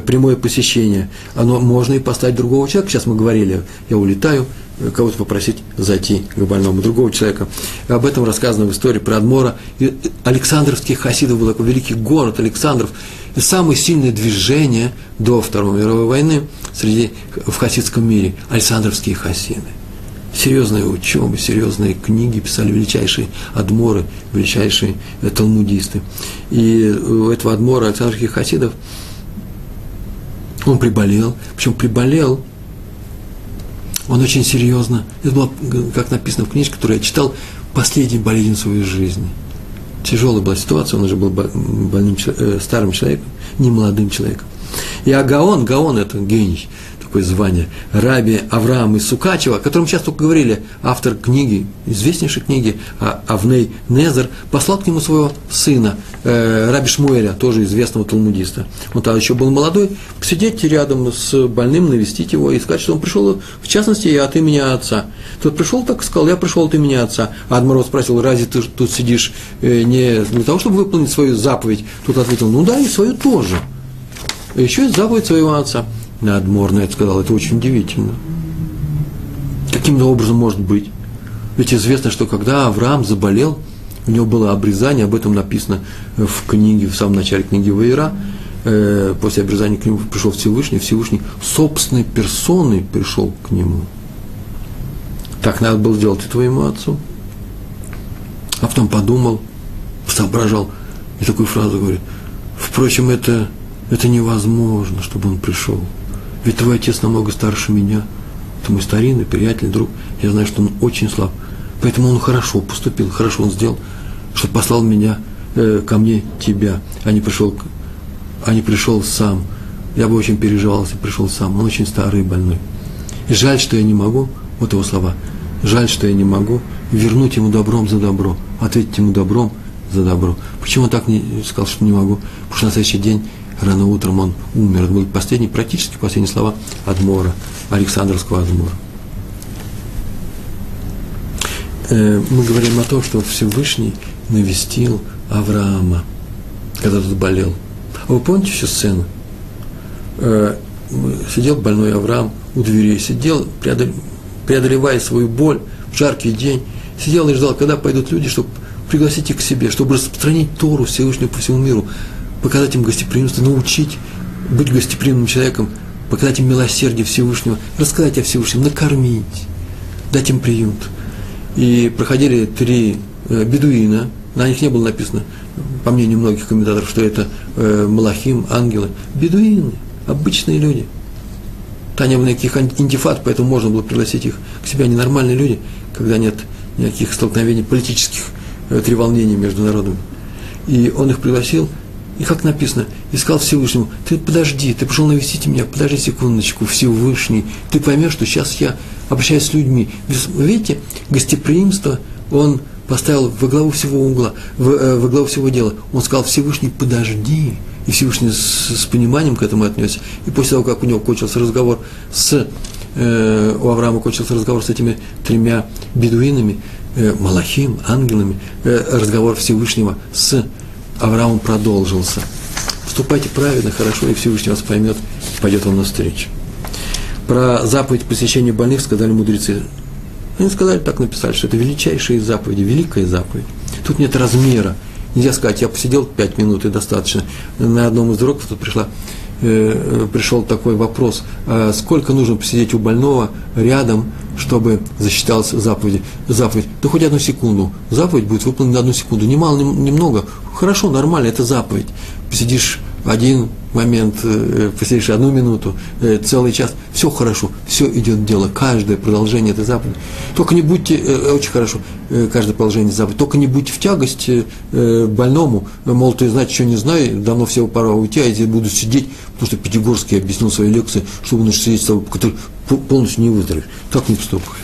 прямое посещение. Оно можно и поставить другого человека. Сейчас мы говорили, я улетаю, кого-то попросить зайти к больному, другого человека. Об этом рассказано в истории про Адмора. И Александровских хасидов был такой великий город Александров. И самое сильное движение до Второй мировой войны среди, в хасидском мире – Александровские хасиды. Серьезные учебы, серьезные книги писали величайшие адморы, величайшие талмудисты. И у этого адмора Александровских хасидов он приболел, причем приболел – он очень серьезно, это было, как написано в книжке, которую я читал, последний болезнь своей жизни. Тяжелая была ситуация, он уже был больным, э, старым человеком, не молодым человеком. И Агаон, Гаон это гений, такое звание, Раби Авраам из Сукачева, о котором только говорили, автор книги, известнейшей книги Авней Незер, послал к нему своего сына, э, Раби Шмуэля, тоже известного талмудиста. Он тогда еще был молодой, сидеть рядом с больным, навестить его и сказать, что он пришел, в частности, и от имени отца. Тот пришел так сказал, я пришел от имени отца. А Адмаров спросил, разве ты тут сидишь э, не для того, чтобы выполнить свою заповедь? Тот ответил, ну да, и свою тоже. А еще есть заповедь своего отца. Надмор на это сказал, это очень удивительно. Каким-то образом может быть? Ведь известно, что когда Авраам заболел, у него было обрезание, об этом написано в книге, в самом начале книги Ваера, э, после обрезания к нему пришел Всевышний, Всевышний собственной персоной пришел к нему. Так надо было сделать и твоему отцу. А потом подумал, соображал, и такую фразу говорит, впрочем, это, это невозможно, чтобы он пришел. Ведь твой отец намного старше меня. Это мой старинный приятель, друг. Я знаю, что он очень слаб. Поэтому он хорошо поступил, хорошо он сделал, что послал меня э, ко мне тебя, а не пришел, а не пришел сам. Я бы очень переживал, если пришел сам. Он очень старый и больной. И жаль, что я не могу, вот его слова, жаль, что я не могу вернуть ему добром за добро, ответить ему добром за добро. Почему он так не сказал, что не могу? Потому что на следующий день рано утром он умер. Это были последние, практически последние слова Адмора, Александровского Адмора. Э, мы говорим о том, что Всевышний навестил Авраама, когда тот болел. А вы помните еще сцену? Э, сидел больной Авраам у двери, сидел, преодолевая свою боль в жаркий день, сидел и ждал, когда пойдут люди, чтобы пригласить их к себе, чтобы распространить Тору Всевышнего по всему миру, показать им гостеприимство, научить быть гостеприимным человеком, показать им милосердие Всевышнего, рассказать о Всевышнем, накормить, дать им приют. И проходили три э, бедуина, на них не было написано, по мнению многих комментаторов, что это э, Малахим, ангелы. Бедуины, обычные люди. Там не было никаких антифат, поэтому можно было пригласить их к себе. Они нормальные люди, когда нет никаких столкновений, политических э, треволнений между народами. И он их пригласил, и как написано, искал Всевышнему, ты подожди, ты пришел навестить меня, подожди секундочку, Всевышний, ты поймешь, что сейчас я обращаюсь с людьми. Видите, гостеприимство он поставил во главу всего угла, в, э, во главу всего дела. Он сказал, Всевышний, подожди. И Всевышний с, с пониманием к этому отнесся. И после того, как у него кончился разговор с, э, у Авраама кончился разговор с этими тремя бедуинами, э, Малахим, ангелами, э, разговор Всевышнего с Авраамом продолжился. Поступайте правильно, хорошо, и Всевышний вас поймет, пойдет вам навстречу. Про заповедь посещения больных сказали мудрецы. Они сказали, так написали, что это величайшие заповеди, великая заповедь. Тут нет размера. Нельзя сказать, я посидел пять минут и достаточно. На одном из уроков тут пришла, пришел такой вопрос, а сколько нужно посидеть у больного рядом, чтобы засчиталась заповедь. заповедь. Да хоть одну секунду. Заповедь будет выполнена на одну секунду. Немало, немного. Хорошо, нормально, это заповедь. Посидишь один момент, э, посидишь одну минуту, э, целый час, все хорошо, все идет дело, каждое продолжение этой заповеди. Только не будьте, э, очень хорошо, каждое продолжение заповеди, только не будьте в тягость больному, мол, ты, значит, что не знаю, давно всего пора уйти, а я буду сидеть, потому что Пятигорский объяснил свои лекции, что будешь сидеть с тобой, который полностью не выздоровеет. Так не поступает.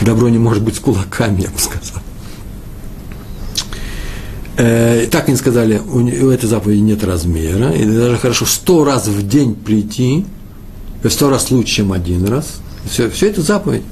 Добро не может быть с кулаками, я бы сказал. Э, так они сказали, у, у этой заповеди нет размера, и даже хорошо сто раз в день прийти, в сто раз лучше, чем один раз. Все, все это заповедь.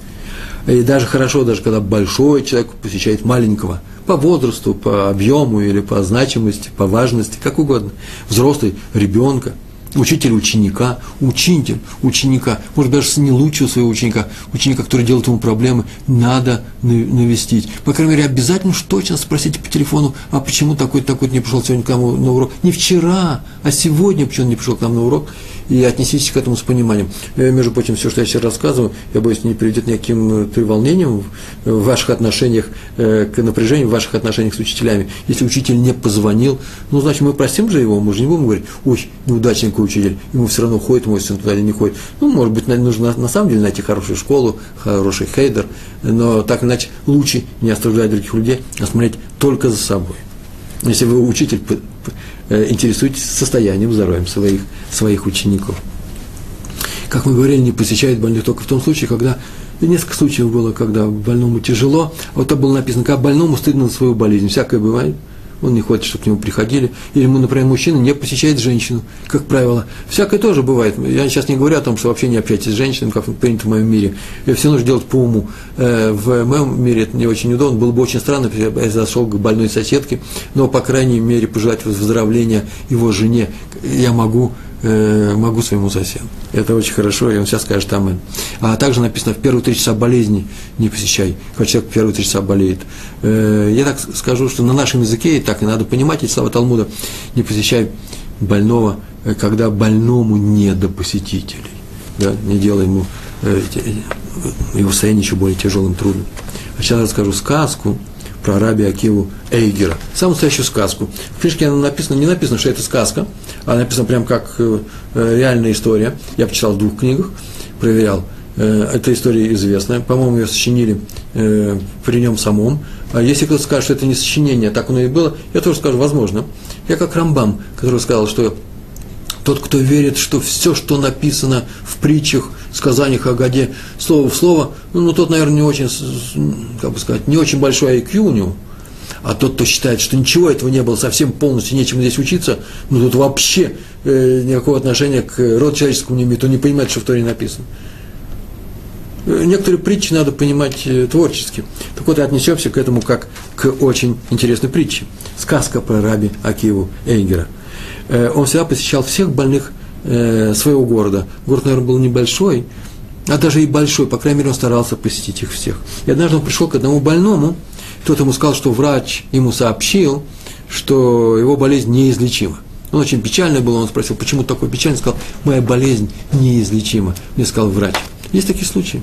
И даже хорошо, даже когда большой человек посещает маленького, по возрасту, по объему или по значимости, по важности, как угодно. Взрослый, ребенка – учитель ученика, учитель ученика, может даже не лучшего своего ученика, ученика, который делает ему проблемы, надо навестить. По крайней мере, обязательно уж точно спросите по телефону, а почему такой-то такой не пришел сегодня к нам на урок? Не вчера, а сегодня почему он не пришел к нам на урок? И отнеситесь к этому с пониманием. Э, между прочим, все, что я сейчас рассказываю, я боюсь, не приведет никаким э, треволнением в ваших отношениях, э, к напряжению в ваших отношениях с учителями. Если учитель не позвонил, ну, значит, мы простим же его, мы же не будем говорить, ой, неудачник учитель, ему все равно ходит мой сын туда или не ходит. Ну, может быть, нужно на самом деле найти хорошую школу, хороший хейдер, но так иначе лучше не оставлять других людей, а смотреть только за собой. Если вы учитель, э, интересуетесь состоянием, здоровьем своих, своих учеников. Как мы говорили, не посещают больных только в том случае, когда несколько случаев было, когда больному тяжело. Вот там было написано, как больному стыдно на свою болезнь. Всякое бывает он не хочет, чтобы к нему приходили, или, например, мужчина не посещает женщину, как правило. Всякое тоже бывает. Я сейчас не говорю о том, что вообще не общайтесь с женщинами, как принято в моем мире. Все нужно делать по уму. Э, в моем мире это не очень удобно. Было бы очень странно, если я зашел к больной соседке, но, по крайней мере, пожелать выздоровления его жене я могу э, могу своему соседу. Это очень хорошо, и он сейчас скажет там. А также написано, в первые три часа болезни не посещай, хоть человек в первые три часа болеет. Э, я так скажу, что на нашем языке, и так и надо понимать эти слова Талмуда, не посещай больного, э, когда больному не до посетителей. Да? Не делай ему э, его состояние еще более тяжелым, трудным. А сейчас расскажу сказку, про раби Акиву Эйгера. Самую настоящую сказку. В книжке она написана, не написано, что это сказка, а написано прям как э, э, реальная история. Я почитал в двух книгах, проверял. Э, эта история известная. По-моему, ее сочинили при нем самом. А если кто-то скажет, что это не сочинение, так оно и было, я тоже скажу, возможно. Я как Рамбам, который сказал, что тот, кто верит, что все, что написано в притчах, сказаниях о годе, слово в слово, ну, ну тот, наверное, не очень, как бы сказать, не очень большой IQ у него. А тот, кто считает, что ничего этого не было, совсем полностью нечем здесь учиться, ну тут вообще э, никакого отношения к роду человеческому не имеет, он не понимает, что в Торе написано. Э, некоторые притчи надо понимать э, творчески. Так вот, и отнесемся к этому как к очень интересной притче. Сказка про раби Акиву Эйгера. Э, он всегда посещал всех больных Э, своего города. Город, наверное, был небольшой, а даже и большой, по крайней мере, он старался посетить их всех. И однажды он пришел к одному больному, тот ему сказал, что врач ему сообщил, что его болезнь неизлечима. Он очень печальный был, он спросил, почему такой печальный, сказал, моя болезнь неизлечима. Мне сказал врач. Есть такие случаи.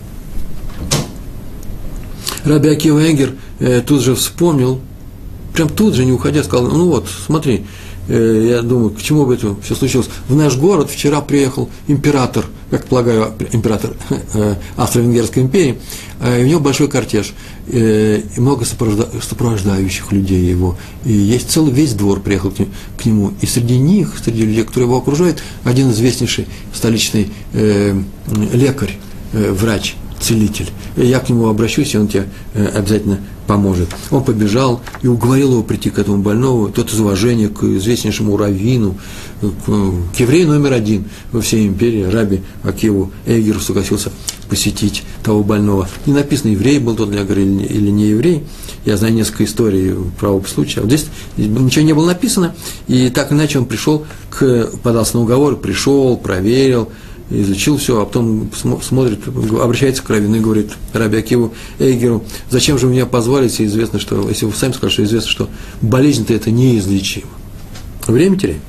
Раби Акива Эгер э, тут же вспомнил, прям тут же, не уходя, сказал, ну вот, смотри, я думаю, к чему бы это все случилось. В наш город вчера приехал император, как полагаю, император э, Австро-Венгерской империи, э, и у него большой кортеж, и много сопровождающих людей его. И есть целый весь двор приехал к нему, и среди них, среди людей, которые его окружают, один известнейший столичный лекарь, врач, целитель. Я к нему обращусь, и он тебе обязательно поможет. Он побежал и уговорил его прийти к этому больному, тот из уважения к известнейшему раввину, к, еврею номер один во всей империи, раби Акиву Эгеру согласился посетить того больного. Не написано, еврей был тот, я говорю, или не еврей. Я знаю несколько историй про оба случая. Вот здесь ничего не было написано, и так иначе он пришел, к, подался на уговор, пришел, проверил, изучил все, а потом смотрит, обращается к Равину и говорит Раби Акиву Эйгеру, зачем же меня позвали, если известно, что, если вы сами скажете, что известно, что болезнь-то это неизлечимо. Время теряем.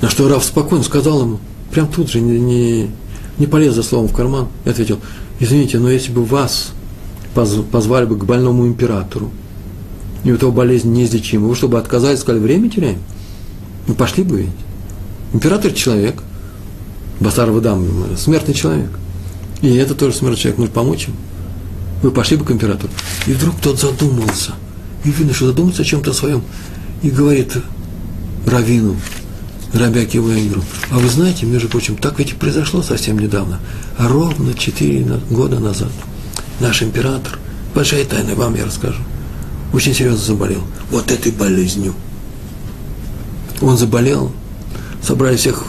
На что Рав спокойно сказал ему, прям тут же, не, не, не полез за словом в карман, и ответил, извините, но если бы вас позвали бы к больному императору, и у того болезнь неизлечима, вы чтобы отказались, сказали, время теряем? Ну, пошли бы ведь. Император – человек – Басар Вадам, смертный человек. И это тоже смертный человек, нужно помочь ему. Вы пошли бы к императору. И вдруг тот задумался. И видно, что задумался о чем-то своем. И говорит Равину, Рабяки Венгеру, а вы знаете, между прочим, так ведь и произошло совсем недавно, ровно четыре года назад наш император, большая тайна, вам я расскажу, очень серьезно заболел. Вот этой болезнью. Он заболел, собрали всех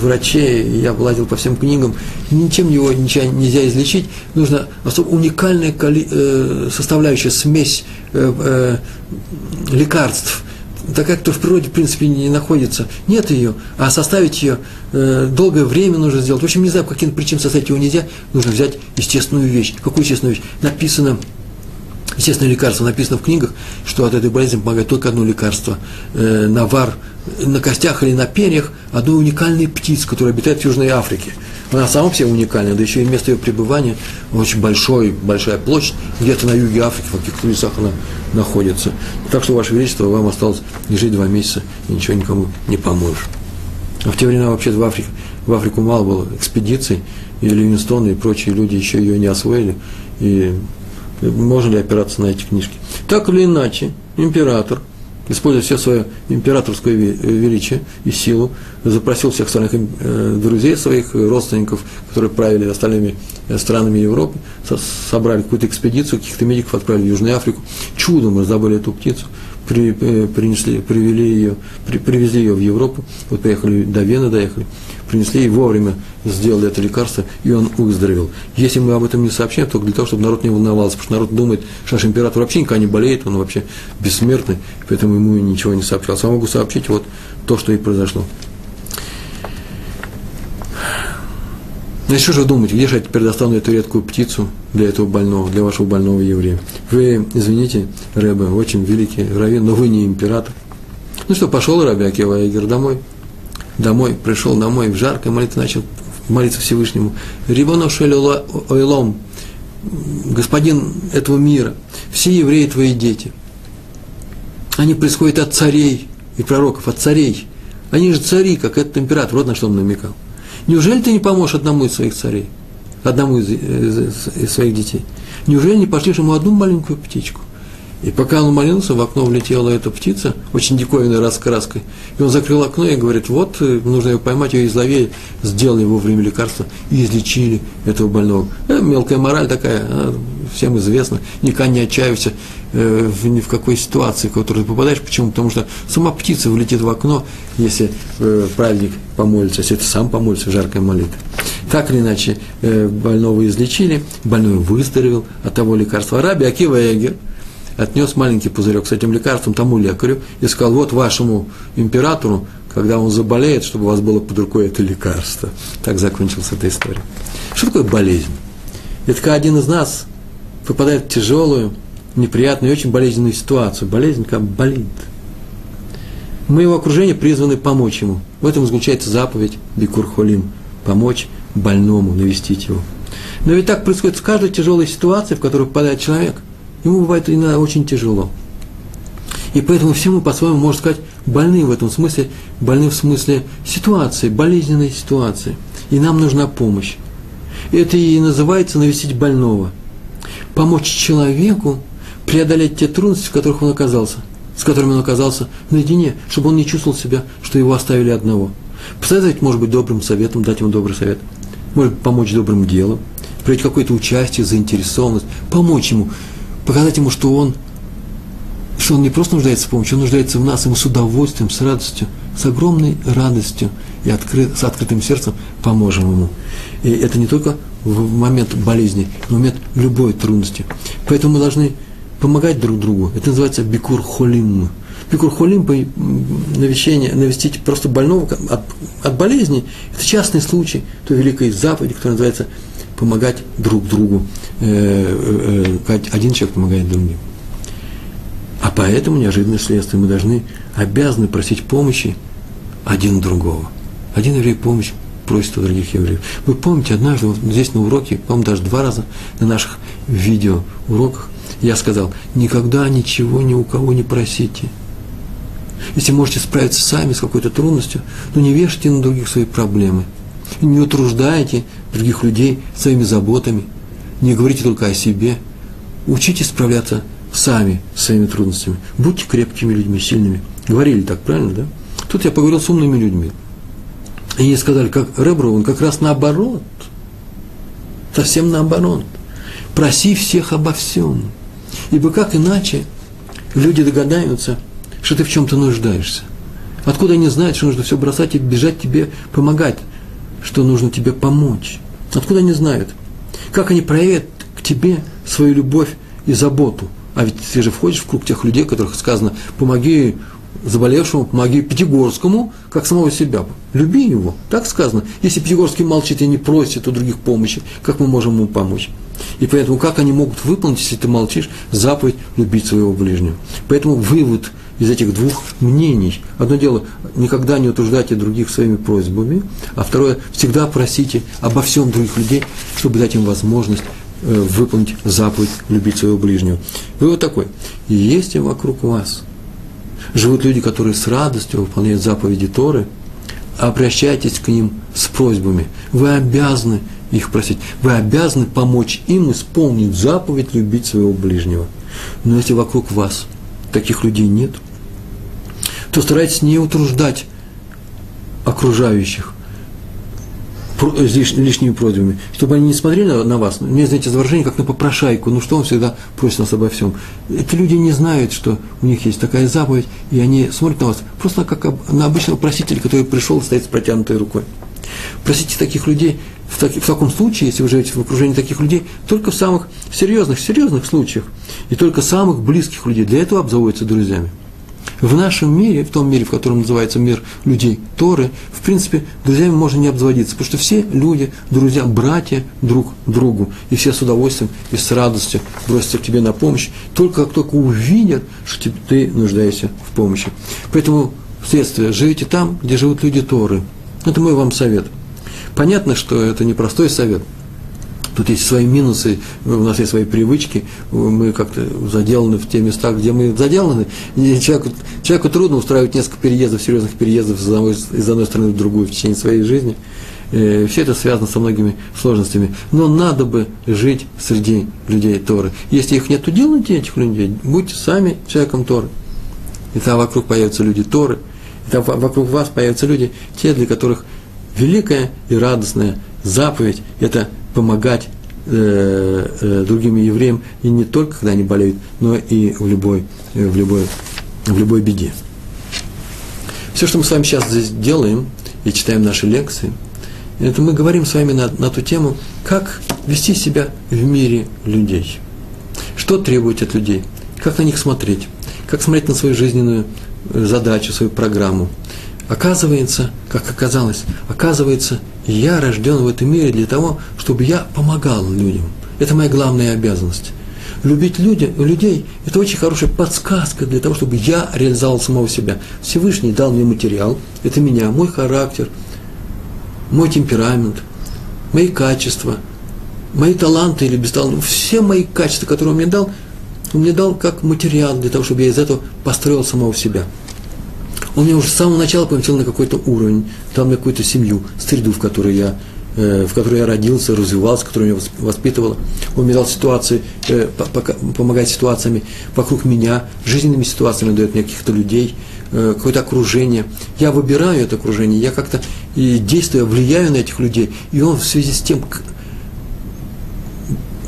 врачей, я владел по всем книгам, ничем его ничего нельзя излечить, нужно особо уникальная э, составляющая, смесь э, э, лекарств, такая, кто в природе, в принципе, не находится, нет ее, а составить ее долгое время нужно сделать. В общем, не знаю, по каким причинам составить его нельзя, нужно взять естественную вещь. Какую естественную вещь? Написано Естественно, лекарство написано в книгах, что от этой болезни помогает только одно лекарство. Э, навар на костях или на перьях одной уникальной птицы, которая обитает в Южной Африке. Она сама все уникальная, да еще и место ее пребывания очень большой, большая площадь, где-то на юге Африки, в каких-то лесах она находится. Так что, Ваше Величество, вам осталось не жить два месяца, и ничего никому не поможешь. А в те времена вообще в, Африке, в Африку мало было экспедиций, и Ливингстон и прочие люди еще ее не освоили, и можно ли опираться на эти книжки. Так или иначе, император, используя все свое императорское величие и силу, запросил всех остальных э, друзей своих, родственников, которые правили остальными э, странами Европы, собрали какую-то экспедицию, каких-то медиков отправили в Южную Африку. Чудом раздобыли эту птицу, при, э, принесли, привели ее, при, привезли ее в Европу, вот приехали до Вены, доехали, принесли и вовремя сделали это лекарство, и он выздоровел. Если мы об этом не сообщаем, только для того, чтобы народ не волновался, потому что народ думает, что наш император вообще никогда не болеет, он вообще бессмертный, поэтому ему ничего не сообщал. Я могу сообщить вот то, что и произошло. Ну, что же вы думаете, где же я теперь достану эту редкую птицу для этого больного, для вашего больного еврея? Вы, извините, Рэбе, очень великий раввин, но вы не император. Ну что, пошел Раби Акива Эгер домой. Домой, пришел домой, в жаркой молитве начал молиться Всевышнему. Рибоно Ойлом, господин этого мира, все евреи твои дети. Они происходят от царей и пророков, от царей. Они же цари, как этот император, вот на что он намекал. Неужели ты не поможешь одному из своих царей, одному из, из, из своих детей? Неужели не пошлешь ему одну маленькую птичку? И пока он молился, в окно влетела эта птица, очень диковинной раскраской. И он закрыл окно и говорит, вот, э, нужно ее поймать, ее изловили, сделали вовремя лекарства и излечили этого больного. Это мелкая мораль такая, всем известна. Никогда не отчаивайся э, ни в какой ситуации, в которую ты попадаешь. Почему? Потому что сама птица влетит в окно, если э, праведник помолится, если ты сам помолится в жаркой молитве. Так или иначе, э, больного излечили, больной выздоровел от того лекарства. Раби Акива Эгер – отнес маленький пузырек с этим лекарством тому лекарю и сказал, вот вашему императору, когда он заболеет, чтобы у вас было под рукой это лекарство. Так закончилась эта история. Что такое болезнь? Это когда один из нас попадает в тяжелую, неприятную и очень болезненную ситуацию. Болезнь как болит. Мы его окружение призваны помочь ему. В этом заключается заповедь Бикур Холим – помочь больному, навестить его. Но ведь так происходит в каждой тяжелой ситуации, в которую попадает человек – Ему бывает иногда очень тяжело. И поэтому все мы по-своему, можно сказать, больны в этом смысле, больны в смысле ситуации, болезненной ситуации. И нам нужна помощь. Это и называется навестить больного. Помочь человеку преодолеть те трудности, в которых он оказался, с которыми он оказался наедине, чтобы он не чувствовал себя, что его оставили одного. Посоветовать, может быть, добрым советом, дать ему добрый совет. Может помочь добрым делом, проявить какое-то участие, заинтересованность, помочь ему показать ему, что он, что он не просто нуждается в помощи, он нуждается в нас, ему с удовольствием, с радостью, с огромной радостью и открыт, с открытым сердцем поможем ему. И это не только в момент болезни, в момент любой трудности. Поэтому мы должны помогать друг другу. Это называется бикур холим. Бикур холим, навещение, навестить просто больного от, от болезни, это частный случай той великой заповеди, которая называется помогать друг другу, э, э, э один человек помогает другим. А поэтому неожиданное следствие мы должны, обязаны просить помощи один другого. Один еврей помощь просит у других евреев. Вы помните, однажды вот здесь на уроке, по-моему, даже два раза на наших видео уроках я сказал, никогда ничего ни у кого не просите. Если можете справиться сами с какой-то трудностью, то не вешайте на других свои проблемы. Не утруждайте других людей своими заботами. Не говорите только о себе. Учитесь справляться сами своими трудностями. Будьте крепкими людьми, сильными. Говорили так, правильно, да? Тут я поговорил с умными людьми. И они сказали, как Ребру, он как раз наоборот. Совсем наоборот. Проси всех обо всем. Ибо как иначе люди догадаются, что ты в чем-то нуждаешься. Откуда они знают, что нужно все бросать и бежать тебе помогать, что нужно тебе помочь. Откуда они знают? Как они проявят к тебе свою любовь и заботу? А ведь ты же входишь в круг тех людей, которых сказано, помоги заболевшему, помоги Пятигорскому, как самого себя. Люби его, так сказано. Если Пятигорский молчит и не просит у других помощи, как мы можем ему помочь? И поэтому как они могут выполнить, если ты молчишь, заповедь любить своего ближнего? Поэтому вывод – из этих двух мнений. Одно дело, никогда не утруждайте других своими просьбами, а второе, всегда просите обо всем других людей, чтобы дать им возможность выполнить заповедь любить своего ближнего. Вывод такой, если вокруг вас живут люди, которые с радостью выполняют заповеди Торы, обращайтесь к ним с просьбами. Вы обязаны их просить. Вы обязаны помочь им исполнить заповедь любить своего ближнего. Но если вокруг вас таких людей нет – то старайтесь не утруждать окружающих лишними просьбами, чтобы они не смотрели на, вас. Мне, знаете, изображение как на попрошайку, ну что он всегда просит нас обо всем. Эти люди не знают, что у них есть такая заповедь, и они смотрят на вас просто как на обычного просителя, который пришел и стоит с протянутой рукой. Просите таких людей в, таки, в таком случае, если вы живете в окружении таких людей, только в самых серьезных, серьезных случаях, и только самых близких людей. Для этого обзаводятся друзьями. В нашем мире, в том мире, в котором называется мир людей Торы, в принципе, друзьями можно не обзаводиться, потому что все люди, друзья, братья друг другу, и все с удовольствием и с радостью бросятся к тебе на помощь, только как только увидят, что ты нуждаешься в помощи. Поэтому следствие, живите там, где живут люди Торы. Это мой вам совет. Понятно, что это непростой совет – Тут есть свои минусы, у нас есть свои привычки, мы как-то заделаны в те места, где мы заделаны. И человеку, человеку трудно устраивать несколько переездов, серьезных переездов из одной, из одной страны в другую в течение своей жизни. Э, все это связано со многими сложностями. Но надо бы жить среди людей Торы. Если их нет, то делайте этих людей. Будьте сами человеком Торы. И там вокруг появятся люди Торы. И там вокруг вас появятся люди, те, для которых великая и радостная заповедь – это помогать э, э, другим евреям, и не только когда они болеют, но и в любой, э, в любой, в любой беде. Все, что мы с вами сейчас здесь делаем и читаем наши лекции, это мы говорим с вами на, на ту тему, как вести себя в мире людей. Что требует от людей, как на них смотреть, как смотреть на свою жизненную э, задачу, свою программу – Оказывается, как оказалось, оказывается, я рожден в этом мире для того, чтобы я помогал людям. Это моя главная обязанность. Любить люди, людей – это очень хорошая подсказка для того, чтобы я реализовал самого себя. Всевышний дал мне материал, это меня, мой характер, мой темперамент, мои качества, мои таланты или бесталанты, все мои качества, которые он мне дал, он мне дал как материал для того, чтобы я из этого построил самого себя – он меня уже с самого начала поместил на какой-то уровень, там на какую-то семью, среду, в которой я э, в которой я родился, развивался, которая меня воспитывала. Он мне дал ситуации, э, помогает ситуациями вокруг меня, жизненными ситуациями дает мне каких-то людей, э, какое-то окружение. Я выбираю это окружение, я как-то и действую, влияю на этих людей. И он в связи с тем,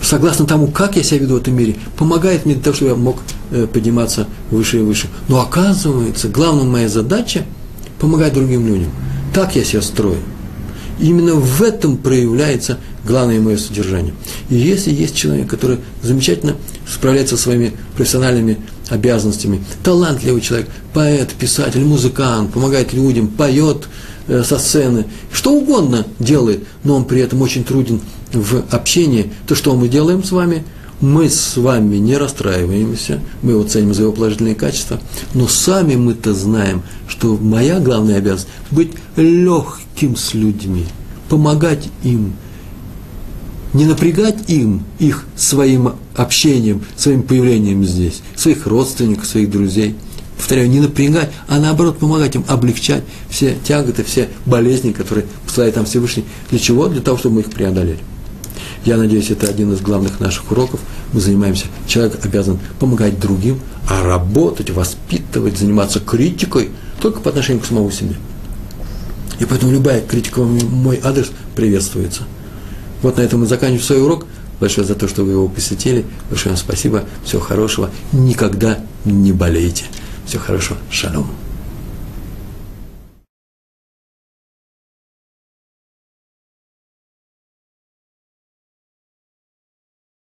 согласно тому, как я себя веду в этом мире, помогает мне для того, чтобы я мог подниматься выше и выше. Но оказывается, главная моя задача – помогать другим людям. Так я себя строю. Именно в этом проявляется главное мое содержание. И если есть человек, который замечательно справляется со своими профессиональными обязанностями, талантливый человек, поэт, писатель, музыкант, помогает людям, поет э, со сцены, что угодно делает, но он при этом очень труден в общении, то что мы делаем с вами? Мы с вами не расстраиваемся, мы его ценим за его положительные качества, но сами мы-то знаем, что моя главная обязанность – быть легким с людьми, помогать им, не напрягать им, их своим общением, своим появлением здесь, своих родственников, своих друзей. Повторяю, не напрягать, а наоборот помогать им облегчать все тяготы, все болезни, которые посылает там Всевышний. Для чего? Для того, чтобы мы их преодолели. Я надеюсь, это один из главных наших уроков. Мы занимаемся, человек обязан помогать другим, а работать, воспитывать, заниматься критикой только по отношению к самому себе. И поэтому любая критика в мой адрес приветствуется. Вот на этом мы заканчиваем свой урок. Большое за то, что вы его посетили. Большое вам спасибо. Всего хорошего. Никогда не болейте. Всего хорошего. Шалом.